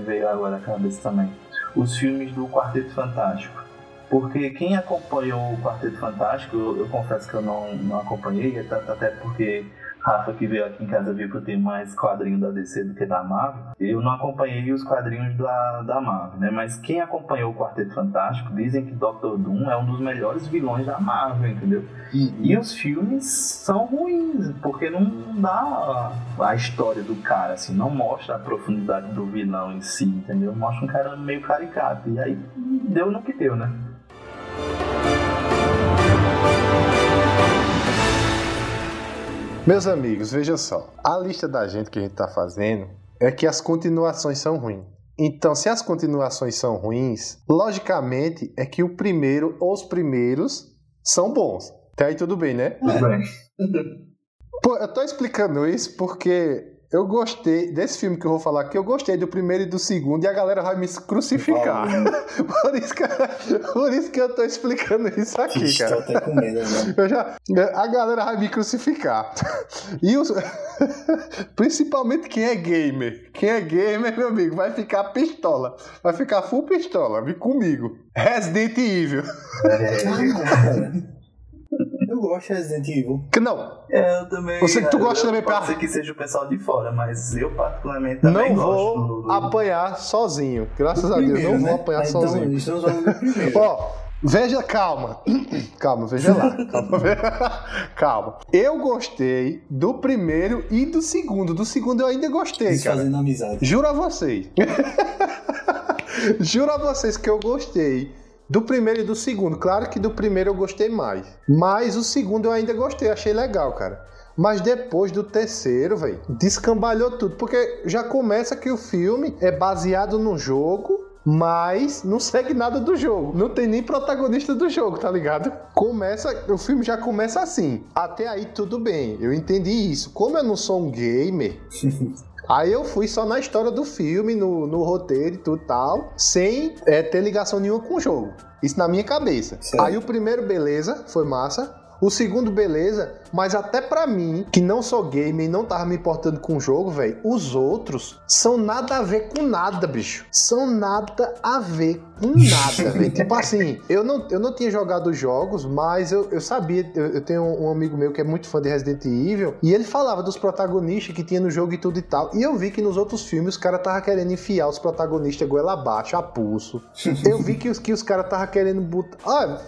veio agora à cabeça também. Os filmes do Quarteto Fantástico. Porque quem acompanhou o Quarteto Fantástico, eu, eu confesso que eu não, não acompanhei, até porque Rafa, que veio aqui em casa, viu que eu tenho mais quadrinho da DC do que da Marvel. Eu não acompanhei os quadrinhos da, da Marvel, né? Mas quem acompanhou o Quarteto Fantástico dizem que Doctor Doom é um dos melhores vilões da Marvel, entendeu? Uhum. E os filmes são ruins, porque não dá a, a história do cara, assim, não mostra a profundidade do vilão em si, entendeu? Mostra um cara meio caricato. E aí deu no que deu, né? Meus amigos, veja só. A lista da gente que a gente está fazendo é que as continuações são ruins. Então, se as continuações são ruins, logicamente é que o primeiro ou os primeiros são bons. Até aí tudo bem, né? Tudo bem. Pô, eu tô explicando isso porque eu gostei desse filme que eu vou falar aqui, eu gostei do primeiro e do segundo, e a galera vai me crucificar. por, isso que, por isso que eu tô explicando isso aqui, Ixi, cara. Tô até com medo, né? eu já, a galera vai me crucificar. E os, principalmente quem é gamer. Quem é gamer, meu amigo, vai ficar pistola. Vai ficar full pistola. Vem comigo. Resident Evil. É. Eu gosto de Resident Evil. Que não. É, eu também. Você, tu gosta também pra. Pode ser que seja o pessoal de fora, mas eu particularmente também Não gosto vou do, apanhar sozinho. Graças a Deus, não né? vou apanhar Ah, então, sozinho. estamos falando do primeiro. Ó, veja, calma. calma, veja lá. Calma, calma. Eu gostei do primeiro e do segundo. Do segundo eu ainda gostei, cara. Desfazendo amizade. Juro a vocês. Juro a vocês que eu gostei do primeiro e do segundo. Claro que do primeiro eu gostei mais. Mas o segundo eu ainda gostei, achei legal, cara. Mas depois do terceiro, velho, descambalhou tudo. Porque já começa que o filme é baseado no jogo, mas não segue nada do jogo. Não tem nem protagonista do jogo, tá ligado? Começa, o filme já começa assim. Até aí tudo bem, eu entendi isso. Como eu não sou um gamer, Aí eu fui só na história do filme, no, no roteiro e tudo tal, sem é, ter ligação nenhuma com o jogo. Isso na minha cabeça. Certo. Aí o primeiro, beleza, foi massa. O segundo, beleza, mas até pra mim, que não sou gamer e não tava me importando com o jogo, velho, os outros são nada a ver com nada, bicho. São nada a ver com nada, velho. Tipo assim, eu não, eu não tinha jogado os jogos, mas eu, eu sabia, eu, eu tenho um amigo meu que é muito fã de Resident Evil, e ele falava dos protagonistas que tinha no jogo e tudo e tal. E eu vi que nos outros filmes os caras tava querendo enfiar os protagonistas goela abaixo, a pulso. Eu vi que os, que os caras tava querendo botar. Olha,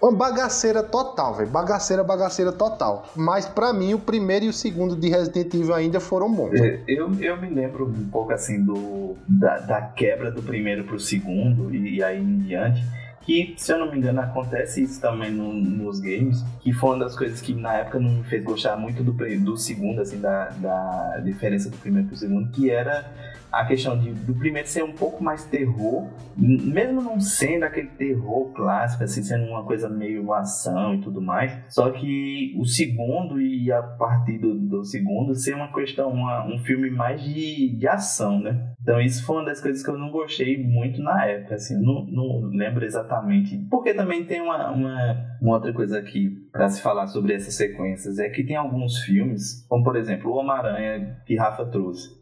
uma bagaceira total, velho. Bagaceira, bagaceira total. Mas pra mim, o primeiro e o segundo de Resident Evil ainda foram bons. É, Eu, eu me lembro um pouco assim do da, da quebra do primeiro pro segundo e, e aí em diante. Que, se eu não me engano, acontece isso também no- nos games. Que foi uma das coisas que na época não me fez gostar muito do, do segundo, assim, da, da diferença do primeiro pro segundo, que era a questão de, do primeiro ser um pouco mais terror, mesmo não sendo aquele terror clássico, assim, sendo uma coisa meio ação e tudo mais. Só que o segundo e a partir do, do segundo ser uma questão, uma- um filme mais de, de ação, né? Então isso foi uma das coisas que eu não gostei muito na época, assim, não, não lembro exatamente. Porque também tem uma, uma, uma outra coisa aqui para se falar sobre essas sequências, é que tem alguns filmes, como por exemplo o Homem-Aranha que Rafa trouxe.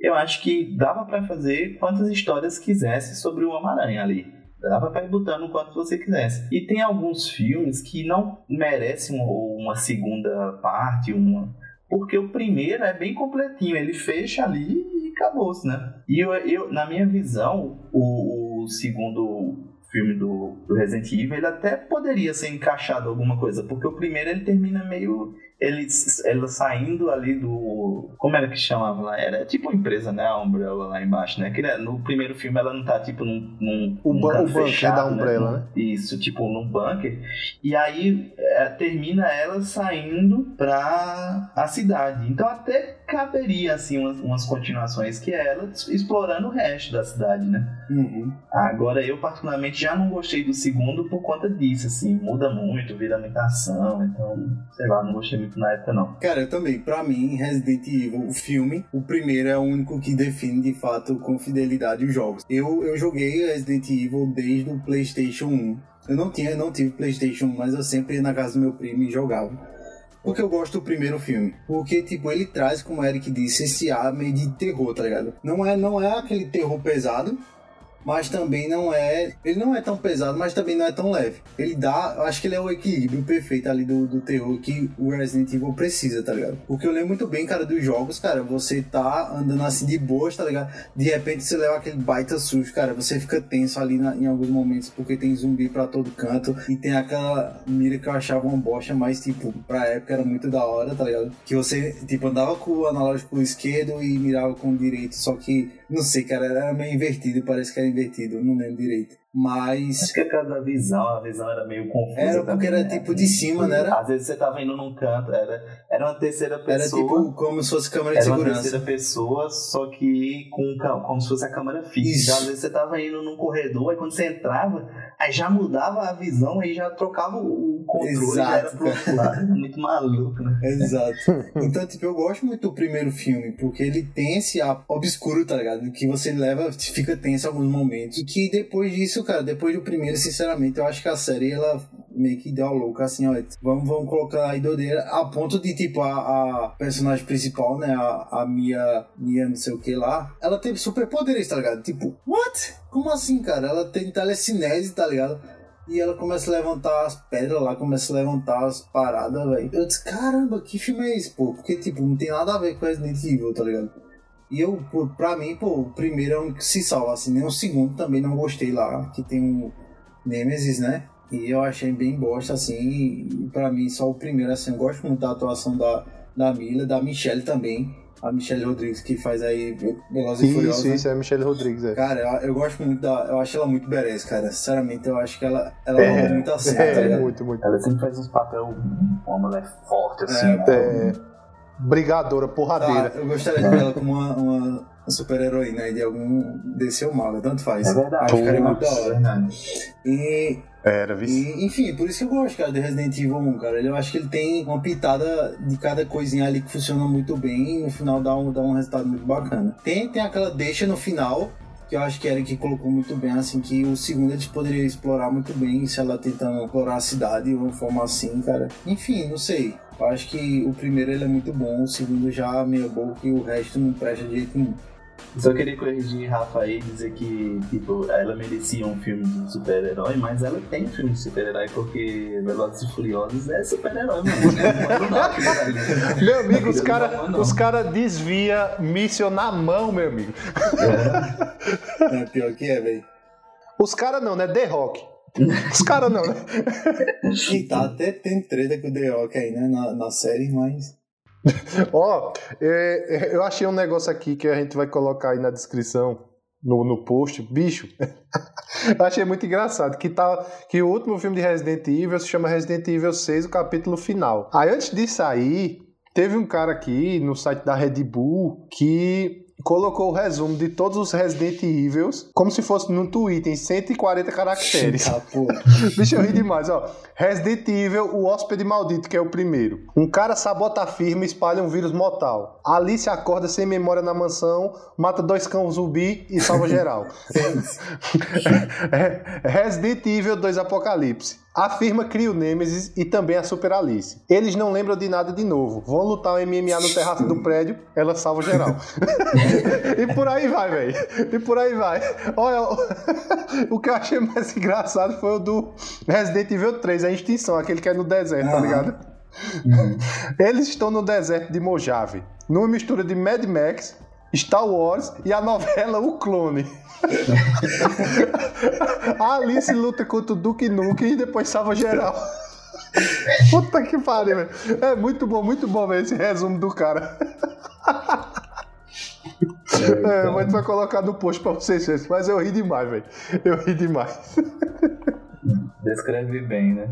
Eu acho que dava para fazer quantas histórias quisesse sobre o Homem-Aranha ali. Dava pra ir botando o quanto você quisesse. E tem alguns filmes que não merecem uma, uma segunda parte, uma. Porque o primeiro é bem completinho, ele fecha ali e acabou-se, né? E eu, eu, na minha visão, o, o segundo filme do, do Resident Evil, ele até poderia ser encaixado alguma coisa, porque o primeiro ele termina meio ele, ela saindo ali do. Como era que chamava lá? Era tipo uma empresa, né? A Umbrella lá embaixo, né? Que né, no primeiro filme ela não tá tipo num. num O num canto o fechado, da Umbrella, né? Isso, tipo num bunker. E aí é, termina ela saindo pra a cidade. Então até caberia, assim, umas, umas continuações que é ela explorando o resto da cidade, né? Uhum. Agora, eu particularmente já não gostei do segundo por conta disso, assim, muda muito, vira muita ação, então, sei lá, não gostei muito na época, não. Cara, eu também. Pra mim, Resident Evil, o filme, o primeiro é o único que define de fato com fidelidade os jogos. Eu, eu joguei Resident Evil desde o PlayStation 1. Eu não tinha, não tive PlayStation 1, mas eu sempre ia na casa do meu primo e jogava. Por que eu gosto do primeiro filme? Porque, tipo, ele traz, como o Eric disse, esse ar meio de terror, tá ligado? Não é, não é aquele terror pesado, mas também não é. Ele não é tão pesado, mas também não é tão leve. Ele dá. Eu acho que ele é o equilíbrio perfeito ali do, do terror que o Resident Evil precisa, tá ligado? Porque eu lembro muito bem, cara, dos jogos, cara. Você tá andando assim de boas, tá ligado? De repente você leva aquele baita susto, cara. Você fica tenso ali na, em alguns momentos porque tem zumbi pra todo canto e tem aquela mira que eu achava uma bosta, mas, tipo, pra época era muito da hora, tá ligado? Que você, tipo, andava com o analógico esquerdo e mirava com o direito, só que, não sei, cara, era meio invertido, parece que era invertido, não lembro direito. Mas. Acho que é por causa da visão, a visão era meio confusa. Era porque também, era né? tipo de cima, né? Era, Às vezes você tava indo num canto, era, era uma terceira era pessoa. tipo como se fosse câmera de Era uma segurança. terceira pessoa, só que com como se fosse a câmera fixa. Então, às vezes você tava indo num corredor, aí quando você entrava, aí já mudava a visão, aí já trocava o controle, já era Exato, pro outro lado. Muito maluco, né? Exato. Então, tipo, eu gosto muito do primeiro filme, porque ele tem esse obscuro, tá ligado? Que você leva, fica tenso em alguns momentos. E que depois disso, cara, depois do primeiro, sinceramente, eu acho que a série, ela meio que deu a louca, assim, ó. Vamos, vamos colocar aí doideira, a ponto de, tipo, a, a personagem principal, né, a, a Mia, Mia não sei o que lá, ela teve superpoderes, tá ligado? Tipo, what? Como assim, cara? Ela tem telecinese, tá ligado? E ela começa a levantar as pedras lá, começa a levantar as paradas, velho. Eu disse, caramba, que filme é esse, pô? Porque, tipo, não tem nada a ver com Resident Evil, tá ligado? E eu, pra mim, pô, o primeiro é o que se salva, assim, nem o segundo também não gostei lá, que tem o Nemesis, né? E eu achei bem bosta, assim, e pra mim só o primeiro, assim, eu gosto muito da atuação da, da Mila, da Michelle também, a Michelle Rodrigues, que faz aí Velozes e Furiosos. Isso, né? isso, é Michelle Rodrigues, é. Cara, eu, eu gosto muito da. Eu acho ela muito berez, cara. Sinceramente, eu acho que ela, ela É, é, muito assim, tá É, ligado? muito, muito. Ela sempre faz uns papel, uma mulher forte, assim. É, né? É, brigadora, porradeira. Tá, eu gostaria de ver ela como uma, uma super heroína aí de algum desse ou Marvel, tanto faz. É verdade. Acho que ficaria muito da hora. verdade. E, Era, viu? e, enfim, por isso que eu gosto, cara, de Resident Evil 1, cara. Eu acho que ele tem uma pitada de cada coisinha ali que funciona muito bem e no final dá um, dá um resultado muito bacana. Tem, tem aquela deixa no final. Que eu acho que que colocou muito bem, assim, que o segundo eles poderiam explorar muito bem se ela tentando explorar a cidade de uma forma assim, cara. Enfim, não sei. Eu acho que o primeiro ele é muito bom, o segundo já meio bom, que o resto não presta de jeito nenhum. Só queria corrigir Rafa aí e dizer que, tipo, ela merecia um filme de super-herói, mas ela tem um filme de super-herói porque Velozes e Furiosos é super-herói. É né? Meu amigo, os caras os cara desvia míssil na mão, meu amigo. É pior que é, velho. Os caras não, né? The Rock. Os caras não, né? E tá até tem treta com o The Rock aí, né, na, na série, mas. Ó, é, eu achei um negócio aqui que a gente vai colocar aí na descrição, no, no post. Bicho, achei muito engraçado que, tá, que o último filme de Resident Evil se chama Resident Evil 6, o capítulo final. Aí antes de sair, teve um cara aqui no site da Red Bull que colocou o resumo de todos os Resident Evils como se fosse num tweet em 140 caracteres. Bicho, eu ri demais, ó. Resident Evil, o hóspede maldito, que é o primeiro. Um cara sabota a firma e espalha um vírus mortal. Alice acorda sem memória na mansão, mata dois cães zumbi e salva geral. É, Resident Evil 2 Apocalipse. A firma cria o Nemesis e também a Super Alice. Eles não lembram de nada de novo. Vão lutar o MMA no terraço do prédio, ela salva geral. e por aí vai, velho. E por aí vai. Olha, o que eu achei mais engraçado foi o do Resident Evil 3, a extinção, aquele que é no deserto, tá ligado? Eles estão no deserto de Mojave, numa mistura de Mad Max, Star Wars e a novela O Clone. a Alice luta contra o Duke Nukem e depois salva geral. Puta que pariu, velho. É muito bom, muito bom ver esse resumo do cara. É, mas a gente vai colocar no post pra vocês, verem, mas eu ri demais, velho. Eu ri demais. Descreve bem, né?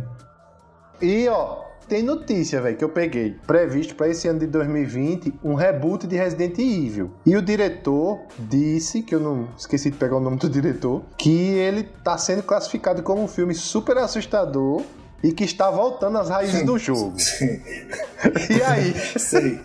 E ó, tem notícia, velho, que eu peguei. Previsto para esse ano de 2020 um reboot de Resident Evil. E o diretor disse, que eu não esqueci de pegar o nome do diretor, que ele tá sendo classificado como um filme super assustador e que está voltando às raízes do jogo. E aí, Sei.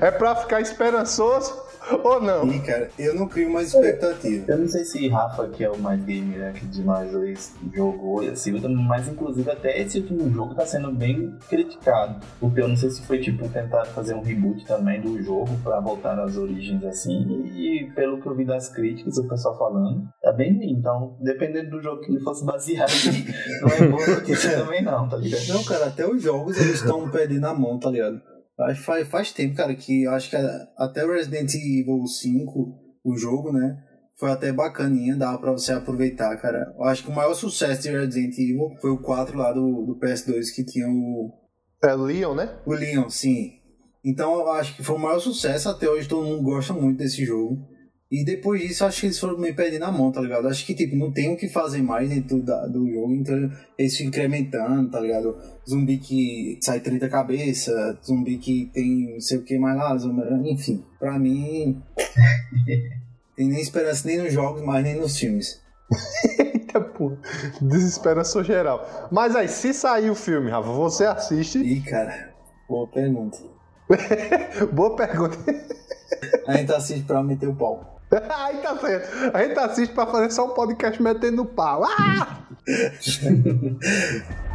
é pra ficar esperançoso Ou não? E, cara, eu não crio mais expectativa. Eu não sei se Rafa, que é o mais gamer aqui de nós dois, jogou e assim, mas inclusive até esse último jogo tá sendo bem criticado. Porque eu não sei se foi tipo tentar fazer um reboot também do jogo pra voltar às origens assim. E pelo que eu vi das críticas, o pessoal falando, tá bem ruim. Então, dependendo do jogo que ele fosse baseado, não é boa notícia também não, tá ligado? Não, cara, até os jogos eles estão perdendo a mão, tá ligado? Acho que faz, faz tempo, cara, que eu acho que até Resident Evil 5, o jogo, né? Foi até bacaninha, dava pra você aproveitar, cara. Eu acho que o maior sucesso de Resident Evil foi o 4 lá do, do PS2 que tinha o. É Leon, né? O Leon, sim. Então eu acho que foi o maior sucesso. Até hoje todo mundo gosta muito desse jogo. E depois disso, acho que eles foram meio perdendo a mão, tá ligado? Acho que, tipo, não tem o que fazer mais dentro da, do jogo, então eles ficam incrementando, tá ligado? Zumbi que sai 30 cabeças, zumbi que tem não sei o que mais lá, zumbi... enfim. Pra mim, tem nem esperança nem nos jogos, mas nem nos filmes. Eita porra, desesperança geral. Mas aí, se sair o filme, Rafa, você assiste? Ih, cara, boa pergunta. boa pergunta. A gente assiste pra meter o pau. Aí tá certo. A gente assiste pra fazer só um podcast metendo pau. Ah!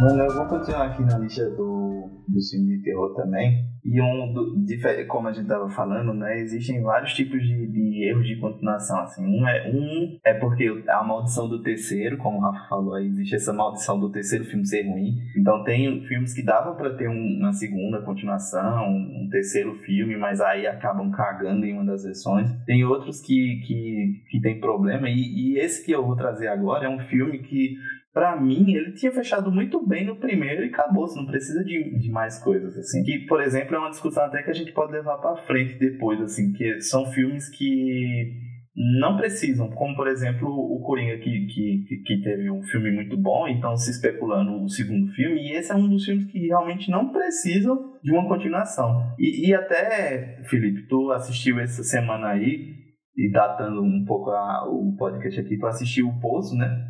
Mano, eu vou continuar aqui na lista do, do filme de terror também. E um, do, de, como a gente tava falando, né? Existem vários tipos de, de, erros de continuação, assim. Um é, um é porque a maldição do terceiro, como o Rafa falou aí, existe essa maldição do terceiro filme ser ruim. Então tem filmes que davam para ter um, uma segunda continuação, um terceiro filme, mas aí acabam cagando em uma das versões. Tem outros que, que, que tem problema. E, e esse que eu vou trazer agora é um filme que para mim, ele tinha fechado muito bem no primeiro e acabou. Você não precisa de, de mais coisas, assim. Que, por exemplo, é uma discussão até que a gente pode levar para frente depois, assim, que são filmes que não precisam, como por exemplo o Coringa que, que, que teve um filme muito bom, então se especulando o segundo filme, e esse é um dos filmes que realmente não precisam de uma continuação. E, e até, Felipe, tu assistiu essa semana aí, e datando um pouco a, o podcast aqui, tu assistiu o Poço, né?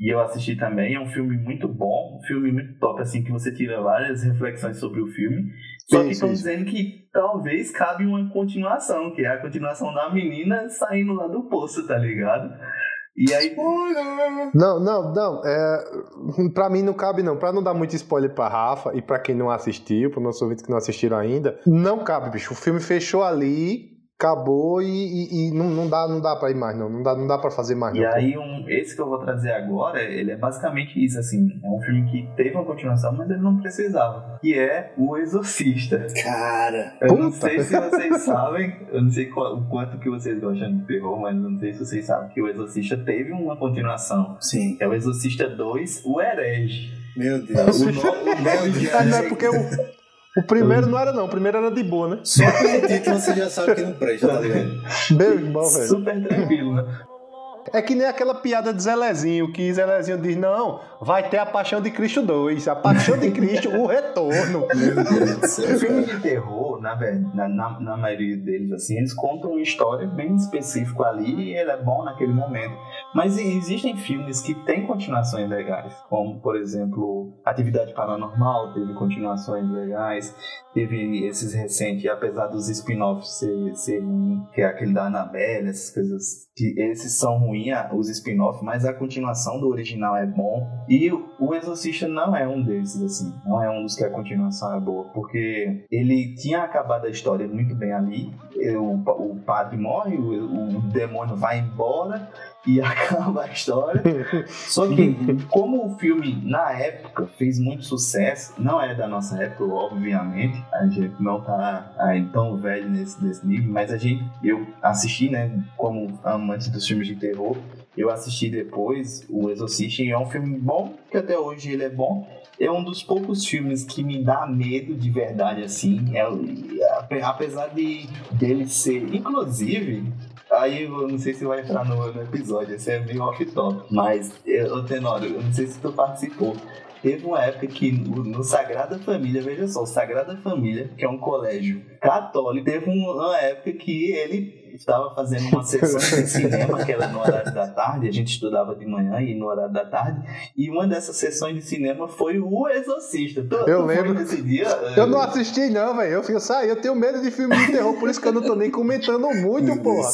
E eu assisti também, é um filme muito bom, um filme muito top, assim, que você tira várias reflexões sobre o filme. Só que estão dizendo que talvez cabe uma continuação, que é a continuação da menina saindo lá do poço, tá ligado? E aí. Não, não, não. É, pra mim não cabe, não. Pra não dar muito spoiler pra Rafa e pra quem não assistiu, pro nossos ouvintes que não assistiram ainda, não cabe, bicho. O filme fechou ali acabou e, e, e, não, não dá não dá para ir mais não. Não dá não dá para fazer mais e não, aí um, esse que eu vou trazer agora ele é basicamente isso assim. É um filme que teve uma continuação mas ele não precisava que é o Exorcista. Cara. Eu puta. não sei se vocês sabem eu não sei qual, o quanto que vocês gostam de terror mas eu não sei se vocês sabem que o Exorcista teve uma continuação sim. é o Exorcista 2 o Herege. Meu Deus. O, no, o nome de Não é porque o, o primeiro não era, não. O primeiro era de boa, né? Só pelo título você já sabe que não presta, tá ligado? Meu irmão, velho. Super tranquilo, né? É que nem aquela piada de Zelezinho, que Zelezinho diz, não, vai ter a Paixão de Cristo 2, a Paixão de Cristo, o Retorno. o filme de terror, na, na, na, maioria deles, assim, eles contam uma história bem específica ali e ele é bom naquele momento. Mas existem filmes que têm continuações legais, como, por exemplo, Atividade Paranormal teve continuações legais, teve esses recentes, apesar dos spin-offs ser, ser que é aquele da Annabelle, essas coisas que esses são ruins, os spin-off, mas a continuação do original é bom. E o Exorcista não é um desses, assim. Não é um dos que a continuação é boa. Porque ele tinha acabado a história muito bem ali. O, o padre morre, o, o demônio vai embora e acaba a história. Só que, como o filme na época fez muito sucesso, não é da nossa época, obviamente, a gente não tá aí tão velho nesse, nesse nível, mas a gente, eu assisti, né, como amante dos filmes de terror, eu assisti depois o Exorcist e é um filme bom, que até hoje ele é bom. É um dos poucos filmes que me dá medo de verdade, assim. É, apesar de dele ser, inclusive, Aí eu não sei se vai entrar no, episódio, esse é meio off-top. Mas, ô Tenório, eu não sei se tu participou. Teve uma época que no, no, Sagrada Família, veja só, o Sagrada Família, que é um colégio católico, teve uma época que ele estava fazendo uma sessão de cinema, que era no horário da tarde, a gente estudava de manhã e no horário da tarde, e uma dessas sessões de cinema foi O Exorcista. Tu, eu tu lembro. Nesse dia? Eu não assisti, não, velho. Eu fico saí, eu tenho medo de filme de terror, por isso que eu não tô nem comentando muito, porra.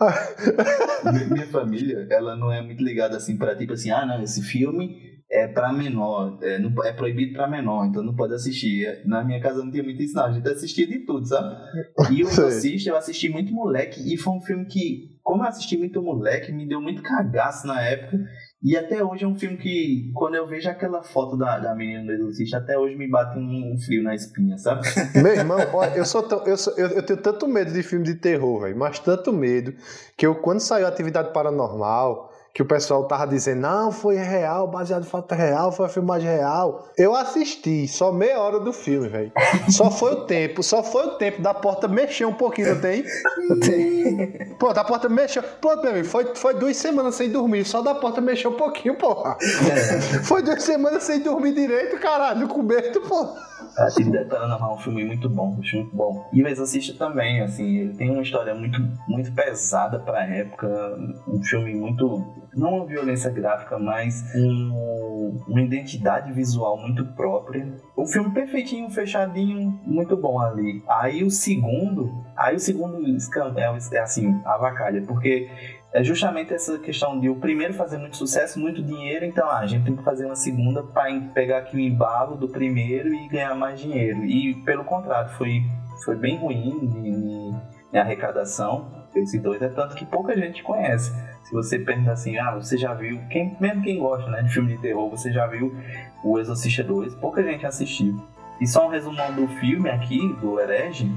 Minha família, ela não é muito ligada assim pra tipo assim, ah, não, esse filme é para menor, é, não, é proibido para menor, então não pode assistir. Na minha casa não tinha muito isso, não. A gente assistia de tudo, sabe? E o Exorcista eu assisti muito moleque, e foi um filme que, como eu assisti muito moleque, me deu muito cagaço na época. E até hoje é um filme que, quando eu vejo aquela foto da, da menina do Exorcista, até hoje me bate um, um frio na espinha, sabe? Meu irmão, olha, eu, sou tão, eu, sou, eu, eu, tenho tanto medo de filme de terror, velho, mas tanto medo, que eu, quando saiu Atividade Paranormal, que o pessoal tava dizendo, não, foi real, baseado em fato real, foi uma filmagem real. Eu assisti só meia hora do filme, velho. Só foi o tempo, só foi o tempo da porta mexer um pouquinho, não tem? Pronto, a porta mexeu. Pronto, meu amigo, foi, foi duas semanas sem dormir, só da porta mexer um pouquinho, porra. É. Foi duas semanas sem dormir direito, caralho, no coberto, porra. Atividade Paranormal é um filme muito bom, um filme muito bom. E o Exorcista também, assim, ele tem uma história muito, muito pesada pra época, um filme muito, não uma violência gráfica, mas um, uma identidade visual muito própria. O filme perfeitinho, fechadinho, muito bom ali. Aí o segundo, aí o segundo é, é assim, avacalha, porque é justamente essa questão de o primeiro fazer muito sucesso, muito dinheiro, então ah, a gente tem que fazer uma segunda para pegar aqui o embalo do primeiro e ganhar mais dinheiro. E pelo contrário, foi, foi bem ruim em arrecadação esse dois, é tanto que pouca gente conhece. Se você pergunta assim, ah, você já viu, quem, mesmo quem gosta né, de filme de terror, você já viu o Exorcista 2, pouca gente assistiu. E só um resumão do filme aqui, do Herege,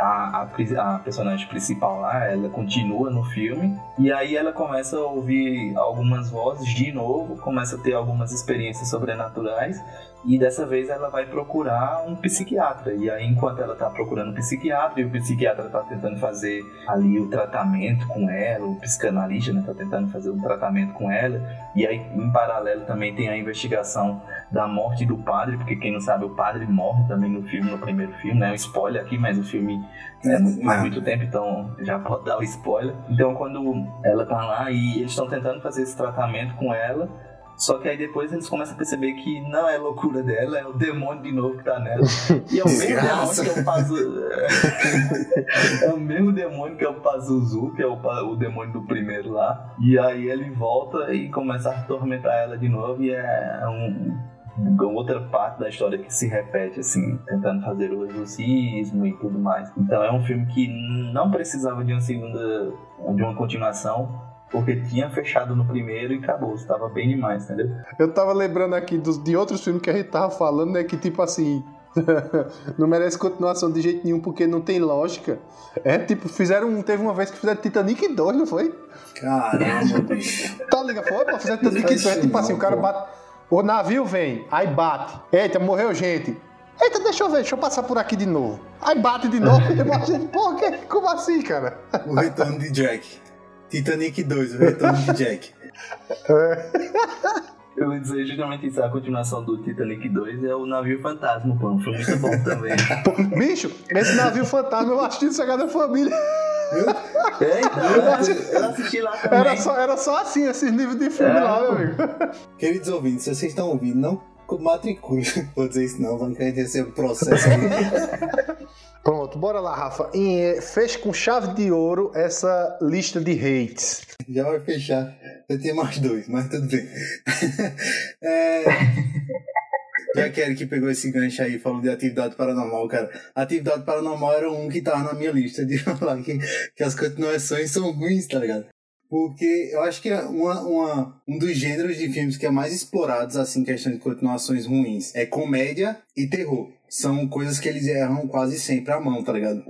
a, a, a, personagem principal lá, ela continua no filme e aí ela começa a ouvir algumas vozes de novo, começa a ter algumas experiências sobrenaturais e dessa vez ela vai procurar um psiquiatra. E aí, enquanto ela está procurando um psiquiatra e o psiquiatra está tentando fazer ali o tratamento com ela, o psicanalista está né, tentando fazer um tratamento com ela, e aí em paralelo também tem a investigação da morte do padre, porque quem não sabe, o padre morre também no filme, no primeiro filme, né? Um spoiler aqui, mas o filme é, não faz muito tempo, então já pode dar o spoiler. Então, quando ela tá lá e eles estão tentando fazer esse tratamento com ela só que aí depois eles começam a perceber que não é loucura dela, é o demônio de novo que tá nela. E é o mesmo demônio que é o Pazuzu. é o mesmo demônio que é o Pazuzu, que é o, o demônio do primeiro lá. E aí ele volta e começa a atormentar ela de novo e é um, outra parte da história que se repete, assim, tentando fazer o exorcismo e tudo mais. Então é um filme que não precisava de uma segunda, de uma continuação, porque tinha fechado no primeiro e acabou, estava bem demais, entendeu? Eu tava lembrando aqui dos, de outros filmes que a gente tava falando, né? Que tipo assim. não merece continuação de jeito nenhum porque não tem lógica. É tipo, fizeram. Teve uma vez que fizeram Titanic 2, não foi? Caramba, bicho. Tá ligado? Foi, pô, fizeram Titanic 2. É tipo assim, o cara bate. O navio vem, aí bate. Eita, morreu gente. Eita, deixa eu ver, deixa eu passar por aqui de novo. Aí bate de novo. e pô, que, como assim, cara? O retorno de Jack. Titanic 2, o retorno de Jack. Eu ia dizer justamente isso, a continuação do Titanic 2 é o Navio Fantasma, pô. Foi muito bom também. bicho, esse Navio Fantasma eu assisti Sagrada da Família. É, então, eu, assisti, eu assisti lá também. Era só, era só assim, esses níveis de filme é, lá, meu amigo. Queridos ouvintes, se vocês estão ouvindo, não matricule. Vou dizer isso não, vamos querer ter o processo. Pronto, bora lá, Rafa. E feche com chave de ouro essa lista de hates. Já vai fechar. Eu tinha mais dois, mas tudo bem. é... Já que Eric pegou esse gancho aí falou de atividade paranormal, cara. Atividade paranormal era um que tava na minha lista de falar que, que as continuações são ruins, tá ligado? Porque eu acho que é uma, uma, um dos gêneros de filmes que é mais explorados, assim, questão de continuações ruins, é comédia e terror são coisas que eles erram quase sempre à mão, tá ligado?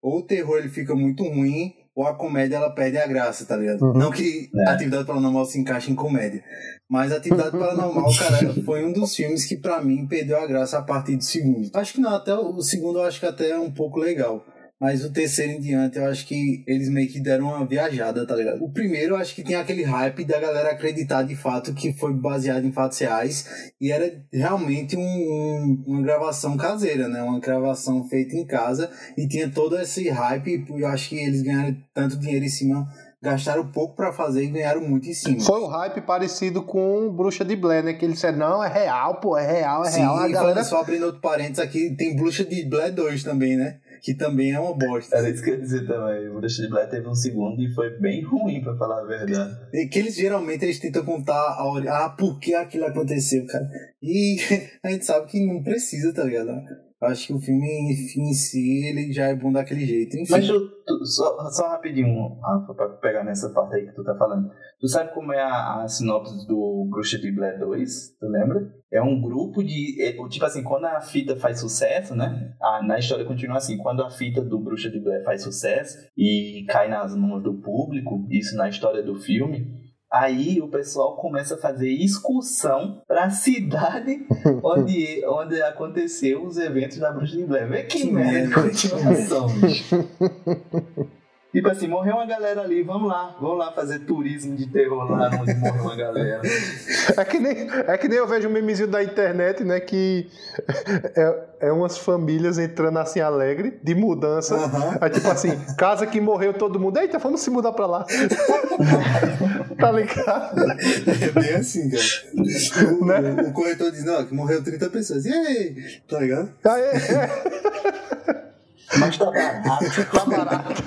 Ou o terror ele fica muito ruim, ou a comédia ela perde a graça, tá ligado? Uhum. Não que é. Atividade Paranormal se encaixe em comédia. Mas Atividade Paranormal, cara, foi um dos filmes que para mim perdeu a graça a partir do segundo. Acho que não, até o segundo eu acho que até é um pouco legal. Mas o terceiro em diante, eu acho que eles meio que deram uma viajada, tá ligado? O primeiro, eu acho que tem aquele hype da galera acreditar de fato que foi baseado em fatos reais e era realmente um, um, uma gravação caseira, né? Uma gravação feita em casa e tinha todo esse hype. E eu acho que eles ganharam tanto dinheiro em cima gastaram pouco para fazer e ganharam muito em cima. Foi um hype parecido com Bruxa de Blair, né? Que ele disse, não, é real, pô, é real, é Sim, real. A e galera... só abrindo outro parênteses aqui, tem Bruxa de Blair 2 também, né? Que também é uma bosta. Era isso que eu ia dizer também. O Bruxa de Blair teve um segundo e foi bem ruim, pra falar a verdade. E que eles geralmente eles tentam contar a hora, ah, por que aquilo aconteceu, cara. E a gente sabe que não precisa, tá ligado? Acho que o filme em si ele já é bom daquele jeito. Enfim. Mas tu, tu, só, só rapidinho, Rafa, pra pegar nessa parte aí que tu tá falando. Tu sabe como é a, a sinopse do Bruxa de Blair 2? Tu lembra? É um grupo de. É, tipo assim, quando a fita faz sucesso, né? A, na história continua assim: quando a fita do Bruxa de Blair faz sucesso e cai nas mãos do público, isso na história do filme, Aí o pessoal começa a fazer excursão para a cidade onde, onde aconteceu os eventos da Bruxa de Blair. Vê que, merda continuação, bicho. Tipo assim, morreu uma galera ali, vamos lá, vamos lá fazer turismo de terror lá onde morreu uma galera. É que nem, é que nem eu vejo um memezinho da internet, né, que é, é umas famílias entrando assim alegre, de mudança. Uhum. É tipo assim, casa que morreu todo mundo, eita, vamos se mudar pra lá. tá ligado? É bem assim, cara. O, né? o, o corretor diz, não, que morreu 30 pessoas. E aí? Tá ligado? É, é. Mas tá barato. Tá barato.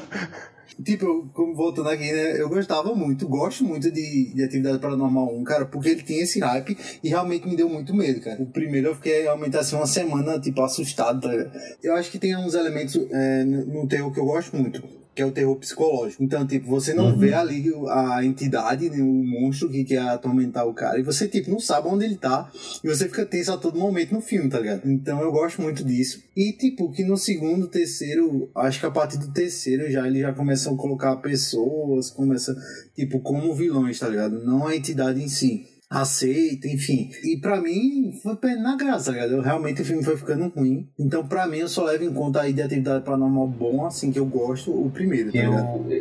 Tipo, como voltando aqui, né? Eu gostava muito, gosto muito de, de Atividade Paranormal 1, cara, porque ele tinha esse hype e realmente me deu muito medo, cara. O primeiro eu fiquei realmente assim uma semana, tipo, assustado, tá ligado? Eu acho que tem uns elementos é, no terror que eu gosto muito que é o terror psicológico. Então, tipo, você não uhum. vê ali a entidade, né, o monstro que quer atormentar o cara, e você, tipo, não sabe onde ele tá, e você fica tenso a todo momento no filme, tá ligado? Então, eu gosto muito disso. E, tipo, que no segundo, terceiro, acho que a partir do terceiro já ele já começam a colocar pessoas, começa, tipo, como vilões, tá ligado? Não a entidade em si aceita, enfim. E para mim foi na graça, cara. realmente o filme foi ficando ruim. Então, para mim, eu só levo em conta aí de atividade paranormal bom, assim, que eu gosto, o primeiro. Tá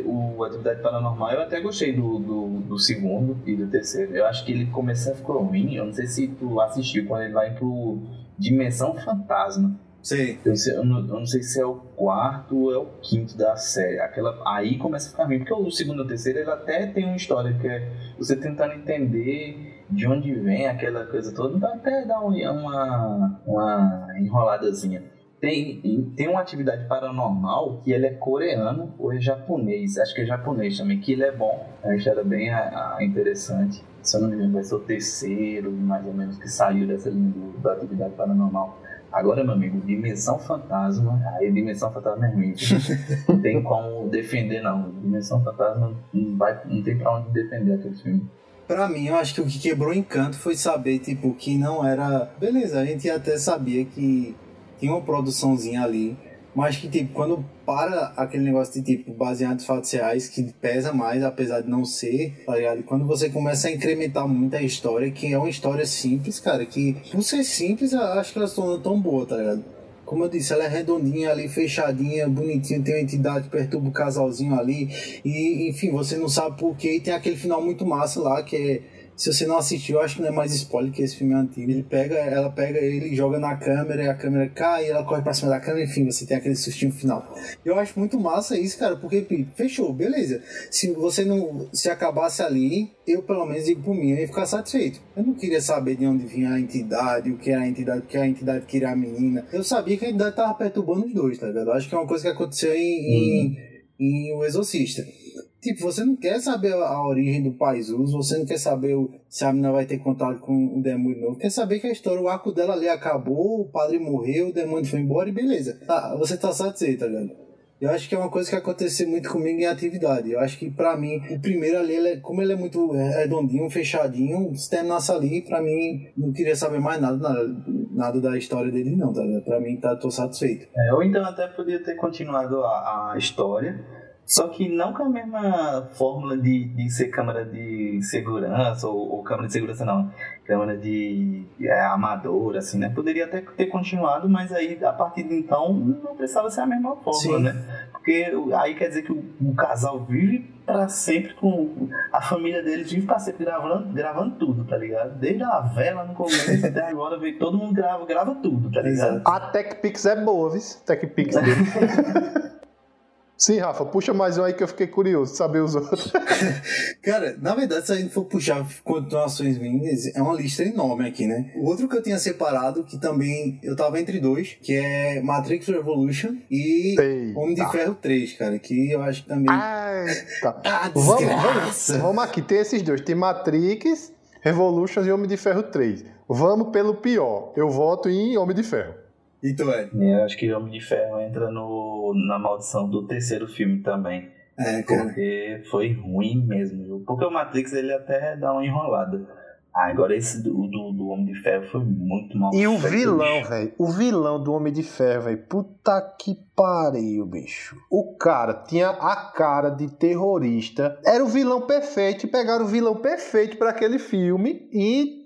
o, o Atividade Paranormal eu até gostei do, do, do, segundo e do terceiro. Eu acho que ele começou a ficar ruim. Eu não sei se tu assistiu quando ele vai pro Dimensão Fantasma. Sim. Eu, eu, não, eu, não, sei se é o quarto ou é o quinto da série. Aquela, aí começa a ficar ruim. Porque o segundo e o terceiro ele até tem uma história que é você tentando entender de onde vem aquela coisa toda, dá até dar uma, uma enroladazinha. Tem, tem uma atividade paranormal que ele é coreano ou é japonês, acho que é japonês também, que ele é bom, a história bem a, a interessante. Se eu não me engano, vai ser o terceiro, mais ou menos, que saiu dessa linha da atividade paranormal. Agora, meu amigo, Dimensão Fantasma, aí Dimensão Fantasma é ruim. Não tem como defender, não. Dimensão Fantasma não, vai, não tem pra onde defender aquele filme. Pra mim, eu acho que o que quebrou o encanto foi saber, tipo, que não era. Beleza, a gente até sabia que tinha uma produçãozinha ali, mas que, tipo, quando para aquele negócio de, tipo, baseado em fatos reais, que pesa mais, apesar de não ser, tá ligado? Quando você começa a incrementar muito a história, que é uma história simples, cara, que, por ser simples, eu acho que ela se torna tão boa, tá ligado? Como eu disse, ela é redondinha ali, fechadinha, bonitinha, tem uma entidade que perturba o casalzinho ali. E, enfim, você não sabe porquê. E tem aquele final muito massa lá, que é se você não assistiu, acho que não é mais spoiler que esse filme é antigo. Ele pega, ela pega ele, joga na câmera, e a câmera cai, e ela corre pra cima da câmera, enfim, você tem aquele sustinho final. Eu acho muito massa isso, cara, porque fechou, beleza. Se você não se acabasse ali, eu pelo menos digo por mim, eu ia ficar satisfeito. Eu não queria saber de onde vinha a entidade, o que era a entidade, o que a entidade queria a menina. Eu sabia que a entidade tava perturbando os dois, tá ligado? Eu acho que é uma coisa que aconteceu em, uhum. em, em O Exorcista. Tipo, você não quer saber a origem do Paisuso, você não quer saber se a menina vai ter contato com um demônio novo. Quer saber que a história, o arco dela ali acabou, o padre morreu, o demônio foi embora e beleza. Tá, você tá satisfeito, tá ligado? Eu acho que é uma coisa que aconteceu muito comigo em atividade. Eu acho que pra mim, o primeiro ali, ele é, como ele é muito redondinho, fechadinho, se terminasse ali, pra mim, não queria saber mais nada, nada, nada da história dele, não, tá ligado? Pra mim, tá, tô satisfeito. É, ou então até podia ter continuado a, a história só que não com a mesma fórmula de, de ser câmera de segurança, ou, ou câmera de segurança não. câmera de é, amador, assim, né? Poderia até ter continuado, mas aí a partir de então não precisava ser a mesma forma, Sim. né? Porque aí quer dizer que o, o casal vive pra sempre com. A família deles vive pra sempre gravando, gravando tudo, tá ligado? Desde a vela no começo até agora, vê, todo mundo grava, grava tudo, tá ligado? Exato. A TechPix é boa, viu? TechPix dele. Sim, Rafa, puxa mais um aí que eu fiquei curioso de saber os outros. Cara, na verdade, se a gente for puxar continuações vindas, é uma lista enorme aqui, né? O outro que eu tinha separado, que também eu tava entre dois, que é Matrix Revolution e Eita. Homem de Ferro 3, cara, que eu acho que também. Eita. Ah, Vamos, vamos, vamos aqui, tem esses dois. Tem Matrix, Revolutions e Homem de Ferro 3. Vamos pelo pior. Eu voto em Homem de Ferro. E tu, é? Eu acho que Homem de Ferro entra no, na maldição do terceiro filme também. É, cara. Porque foi ruim mesmo. viu? Porque o Matrix ele até dá uma enrolada. Ah, agora esse do, do, do Homem de Ferro foi muito mal E o vilão, velho. O vilão do Homem de Ferro, velho. Puta que pariu, bicho. O cara tinha a cara de terrorista. Era o vilão perfeito. Pegaram o vilão perfeito pra aquele filme e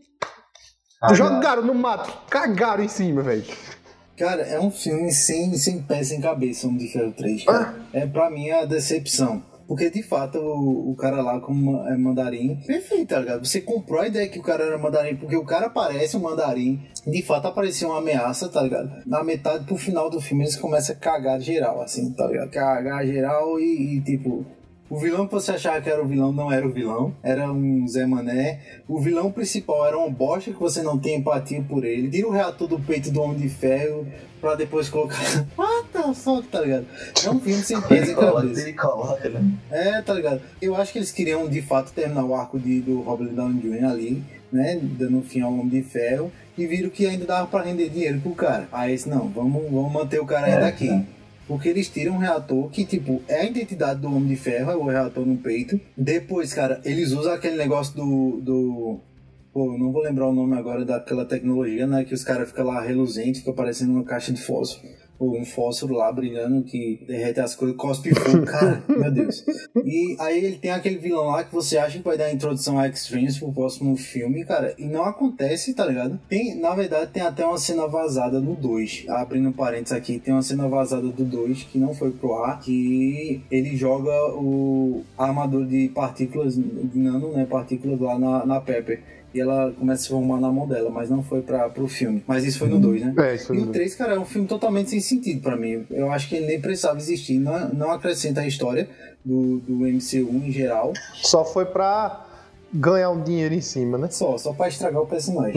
Ah, jogaram no mato. Cagaram em cima, velho. Cara, é um filme sem, sem pé, sem cabeça, Homem de Ferro 3, cara. É pra mim a decepção. Porque de fato o, o cara lá como é mandarim, perfeito, tá ligado? Você comprou a ideia que o cara era mandarim, porque o cara parece um mandarim, de fato apareceu uma ameaça, tá ligado? Na metade pro final do filme eles começam a cagar geral, assim, tá ligado? Cagar geral e, e, tipo. O vilão que você achava que era o vilão não era o vilão, era um Zé Mané. O vilão principal era uma bosta que você não tem empatia por ele. Tira o reator do peito do Homem de Ferro pra depois colocar. What the fuck, tá ligado? É um filme sem peso e coloca, cabeça. coloca, né? É, tá ligado? Eu acho que eles queriam de fato terminar o arco de, do Robert Downey Jr. ali, né? Dando fim ao Homem de Ferro. E viram que ainda dava pra render dinheiro pro cara. Aí esse não, vamos, vamos manter o cara ainda É, aqui. é. Porque eles tiram um reator que, tipo, é a identidade do Homem de Ferro, é o reator no peito. Depois, cara, eles usam aquele negócio do. do pô, não vou lembrar o nome agora daquela tecnologia, né? Que os caras ficam lá reluzente, fica parecendo uma caixa de fósforo. Ou um fósforo lá brilhando que derrete as coisas, cospe fogo, cara, meu Deus. E aí ele tem aquele vilão lá que você acha que vai dar a introdução a Extremes pro próximo filme, cara, e não acontece, tá ligado? Tem, na verdade, tem até uma cena vazada no 2. Abrindo parênteses aqui, tem uma cena vazada do 2 que não foi pro ar, que ele joga o armador de partículas, de nano, né, partículas lá na, na Pepper. E ela começa a se formar na mão dela, mas não foi para pro filme. Mas isso foi no 2, né? É, isso E o aí. 3, cara, é um filme totalmente sem sentido pra mim. Eu acho que ele nem precisava existir. Não, não acrescenta a história do, do MCU em geral. Só foi pra ganhar um dinheiro em cima, né? Só, só pra estragar o personagem.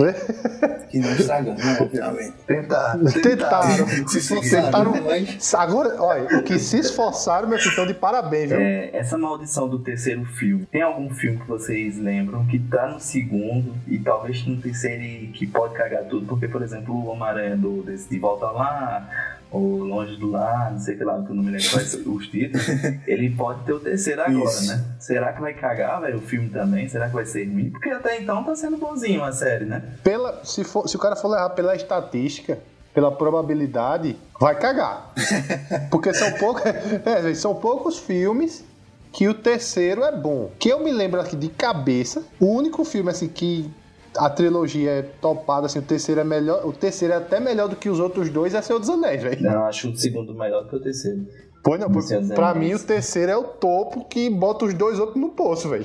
que não estragando, né, obviamente. Tentar. Tentaram. Se esforçaram, Tentaram. mas... Agora, olha, o que se esforçaram, meu filho, estão de parabéns, viu? É, essa maldição do terceiro filme, tem algum filme que vocês lembram que tá no segundo e talvez no terceiro e que pode cagar tudo? Porque, por exemplo, o Homem-Aranha do, desse de Volta Lá, ou Longe do Lar, não sei o que lá, que eu não me lembro quais os títulos, ele pode ter o terceiro agora, Isso. né? Será que vai cagar, velho, o filme também? Será que vai ser ruim? Porque até então tá sendo bonzinho a série, né? Pela, se, for, se o cara for levar pela estatística, pela probabilidade, vai cagar. Porque são, poucos, é, são poucos filmes que o terceiro é bom. Que eu me lembro aqui de cabeça, o único filme assim que a trilogia é topada, assim, o terceiro é melhor, o terceiro é até melhor do que os outros dois, é Senhor dos Anéis, velho. Eu acho o segundo melhor que o terceiro. Pois não, Do dos pra mim o terceiro é o topo que bota os dois outros no poço, velho.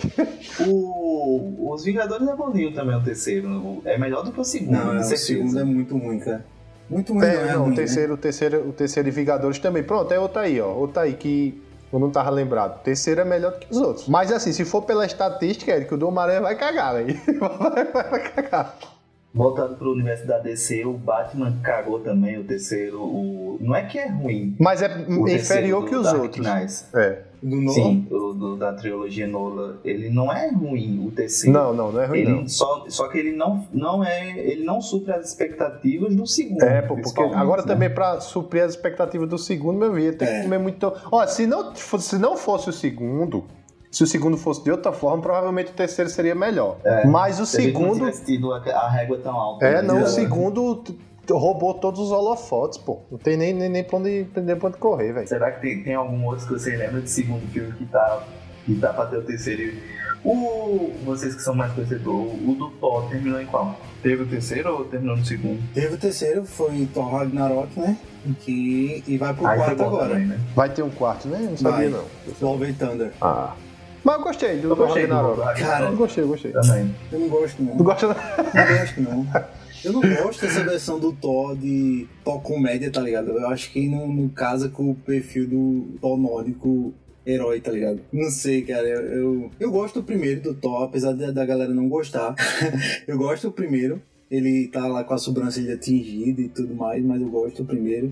O, os Vingadores é bonzinho também, o terceiro. É melhor do que o segundo, Não, com o segundo é muito ruim, cara. Muito ruim, não, É, é não, ruim, o né? terceiro, o terceiro, o terceiro de Vingadores também. Pronto, é outra aí, ó. Outra aí que eu não tava lembrado. O terceiro é melhor do que os outros. Mas assim, se for pela estatística, Eric, o do Homem-Aranha vai cagar, velho. Vai, vai, vai cagar. Voltando pro universo da DC, o Batman cagou também o terceiro. O... Não é que é ruim. Mas é inferior que os Dark outros. Knight. É. Do Nolan? Sim, o do, da trilogia Nolan. Ele não é ruim, o terceiro. Não, não, não é ruim, Ele não. só, só que ele não, não é. Ele não supre as expectativas do segundo. É, pô, porque agora né? também pra suprir as expectativas do segundo, meu filho, tem É. que comer muito. Ó, se não, fosse- se não fosse o segundo, se o segundo fosse de outra forma, provavelmente o terceiro seria melhor. Mas o não segundo. tivesse tido a, a régua tão alta. É, né? não, o É. segundo roubou todos os holofotes, pô. Não tem nem, nem, nem pra onde, nem pra onde correr, velho. Será que tem, tem algum outro que você lembra de segundo filme que tá E tá pra ter o terceiro. O, vocês que são mais conhecedores, o do Thor terminou em qual? Teve o terceiro ou terminou no segundo? Teve o terceiro, foi Thor Ragnarok, né? Que, e vai pro Aí quarto agora. também, né? Vai ter um quarto, né? Não sabia, Vai. não. Love and Thunder. Ah. Mas eu gostei do Eu gostei do Ragnarok. Cara, Eu gostei, eu gostei. também. Eu não gosto, não. Tu gosta da... Não gosto, não. Eu não gosto dessa versão do Thor de Thor comédia, tá ligado? Eu acho que não, não casa com o perfil do Thor nórdico herói, tá ligado? Não sei, cara. Eu, eu, eu gosto do primeiro do Thor, apesar da, da galera não gostar. eu gosto do primeiro. Ele tá lá com a sobrancelha tingida e tudo mais, mas eu gosto do primeiro.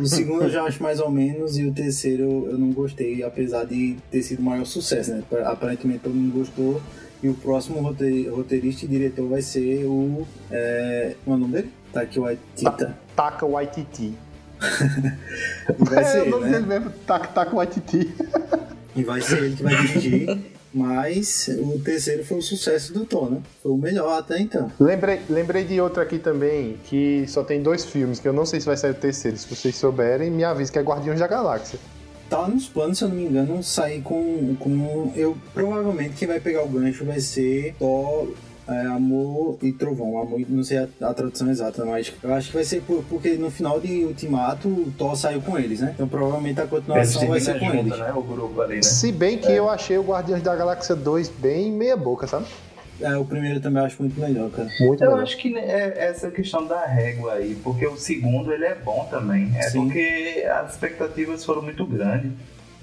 O segundo eu já acho mais ou menos, e o terceiro eu- não gostei, apesar de ter sido o maior sucesso, né? Aparentemente todo mundo gostou. E o próximo rote- roteirista e diretor vai ser o. É, como é o nome dele? Taki Waitita. Taca Waititi. Vai É, ser o ele, nome né? dele mesmo, Taca, Taca Waititi. E vai ser ele que vai dirigir. Mas o terceiro foi o sucesso do Thor, né? Foi o melhor até então. Lembrei, lembrei de outro aqui também, que só tem dois filmes, que eu não sei se vai sair o terceiro. Se vocês souberem, me avisa que é Guardiões da Galáxia. Tá nos planos, se eu não me engano, sair com. com eu Provavelmente quem vai pegar o gancho vai ser Thor. é, Amor e Trovão, Amor, não sei a, a tradução exata, mas eu acho que vai ser por- porque no final de Ultimato o Thor saiu com eles, né? Então provavelmente a continuação vai ser com junto, eles. né? O grupo ali, né? Se bem que eu achei o Guardiões da Galáxia 2 bem meia boca, sabe? É, o primeiro também eu acho muito melhor, cara. Muito Eu melhor. acho que é essa questão da régua aí, porque o segundo ele é bom também. É Sim. porque as expectativas foram muito grandes.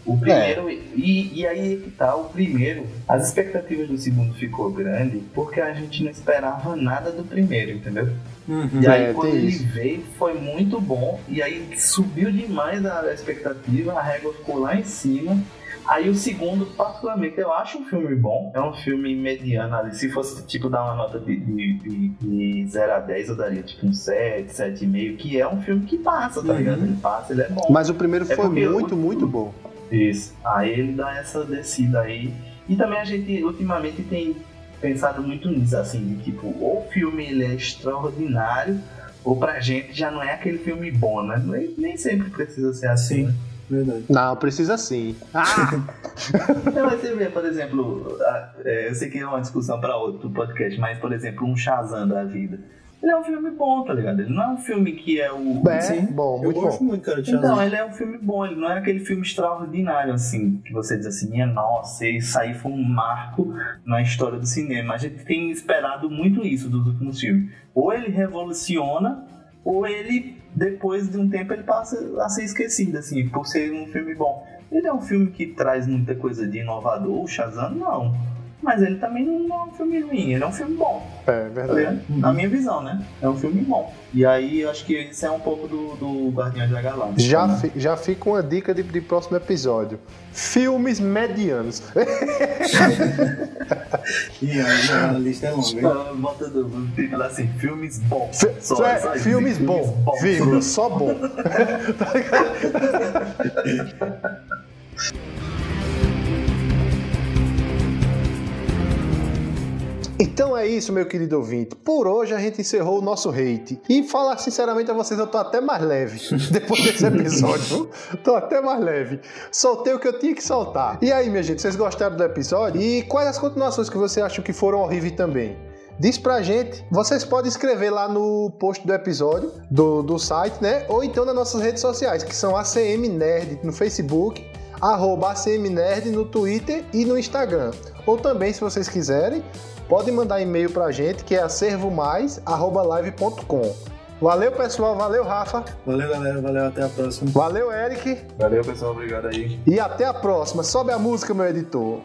O primeiro, e, e aí é que tá, o primeiro, as expectativas do segundo ficou grande porque a gente não esperava nada do primeiro, entendeu? Uhum. E aí É, quando ele isso. veio foi muito bom, e aí subiu demais a expectativa, a régua ficou lá em cima. Aí o segundo, particularmente, eu acho um filme bom. É um filme mediano ali. Se fosse tipo dar uma nota de, de, de, de 0 a 10, eu daria tipo um 7, 7,5, que é um filme que passa, tá Uhum. ligado? Ele passa, ele é bom. Mas o primeiro É foi muito, o- muito bom. Isso. Aí ele dá essa descida aí. E também a gente ultimamente tem pensado muito nisso, assim, de tipo, ou o filme ele é extraordinário, ou pra gente já não é aquele filme bom, né? Nem, nem sempre precisa ser assim. Sim. né? Verdade. Não, precisa sim. Então você vê, por exemplo, é, eu sei que é uma discussão pra outro podcast, mas por exemplo, um Shazam da vida. Ele é um filme bom, tá ligado? Ele não é um filme que é o. É, Sim. bom, Eu muito gosto bom. muito, cara, de Então, Shazam. ele é um filme bom, ele não é aquele filme extraordinário, assim, que você diz assim, minha nossa, isso aí foi um marco na história do cinema. A gente tem esperado muito isso dos últimos filmes. Ou ele revoluciona, ou ele, depois de um tempo, ele passa a ser esquecido, assim, por ser um filme bom. Ele é um filme que traz muita coisa de inovador, o Shazam não. Mas ele também não é um filme ruim, ele é um filme bom. É Tá verdade. ligado? Na minha visão, né? É um filme bom. E aí eu acho que isso é um pouco do, do Guardiões da Galáxia. Já, né? fi- já fica uma dica de, de próximo episódio. Filmes medianos. E aí a lista é longa, hein? Bota do título assim, filmes bons. Fi- Só, é, só filmes bons, vírgula, só bom. Tá ligado? Então é isso, meu querido ouvinte. Por hoje a gente encerrou o nosso hate. E falar sinceramente a vocês, eu tô até mais leve depois desse episódio. viu? tô até mais leve. Soltei o que eu tinha que soltar. E aí, minha gente, vocês gostaram do episódio? E quais as continuações que você acham que foram horríveis também? Diz pra gente. Vocês podem escrever lá no post do episódio do, do site, né? Ou então nas nossas redes sociais, que são ACM Nerd no Facebook, arroba ACM Nerd no Twitter e no Instagram. Ou também, se vocês quiserem, podem mandar e-mail pra gente, que é acervomais.live.com. Valeu, pessoal. Valeu, Rafa. Valeu, galera. Valeu, até a próxima. Valeu, Eric. Valeu, pessoal. Obrigado aí. E até a próxima. Sobe a música, meu editor.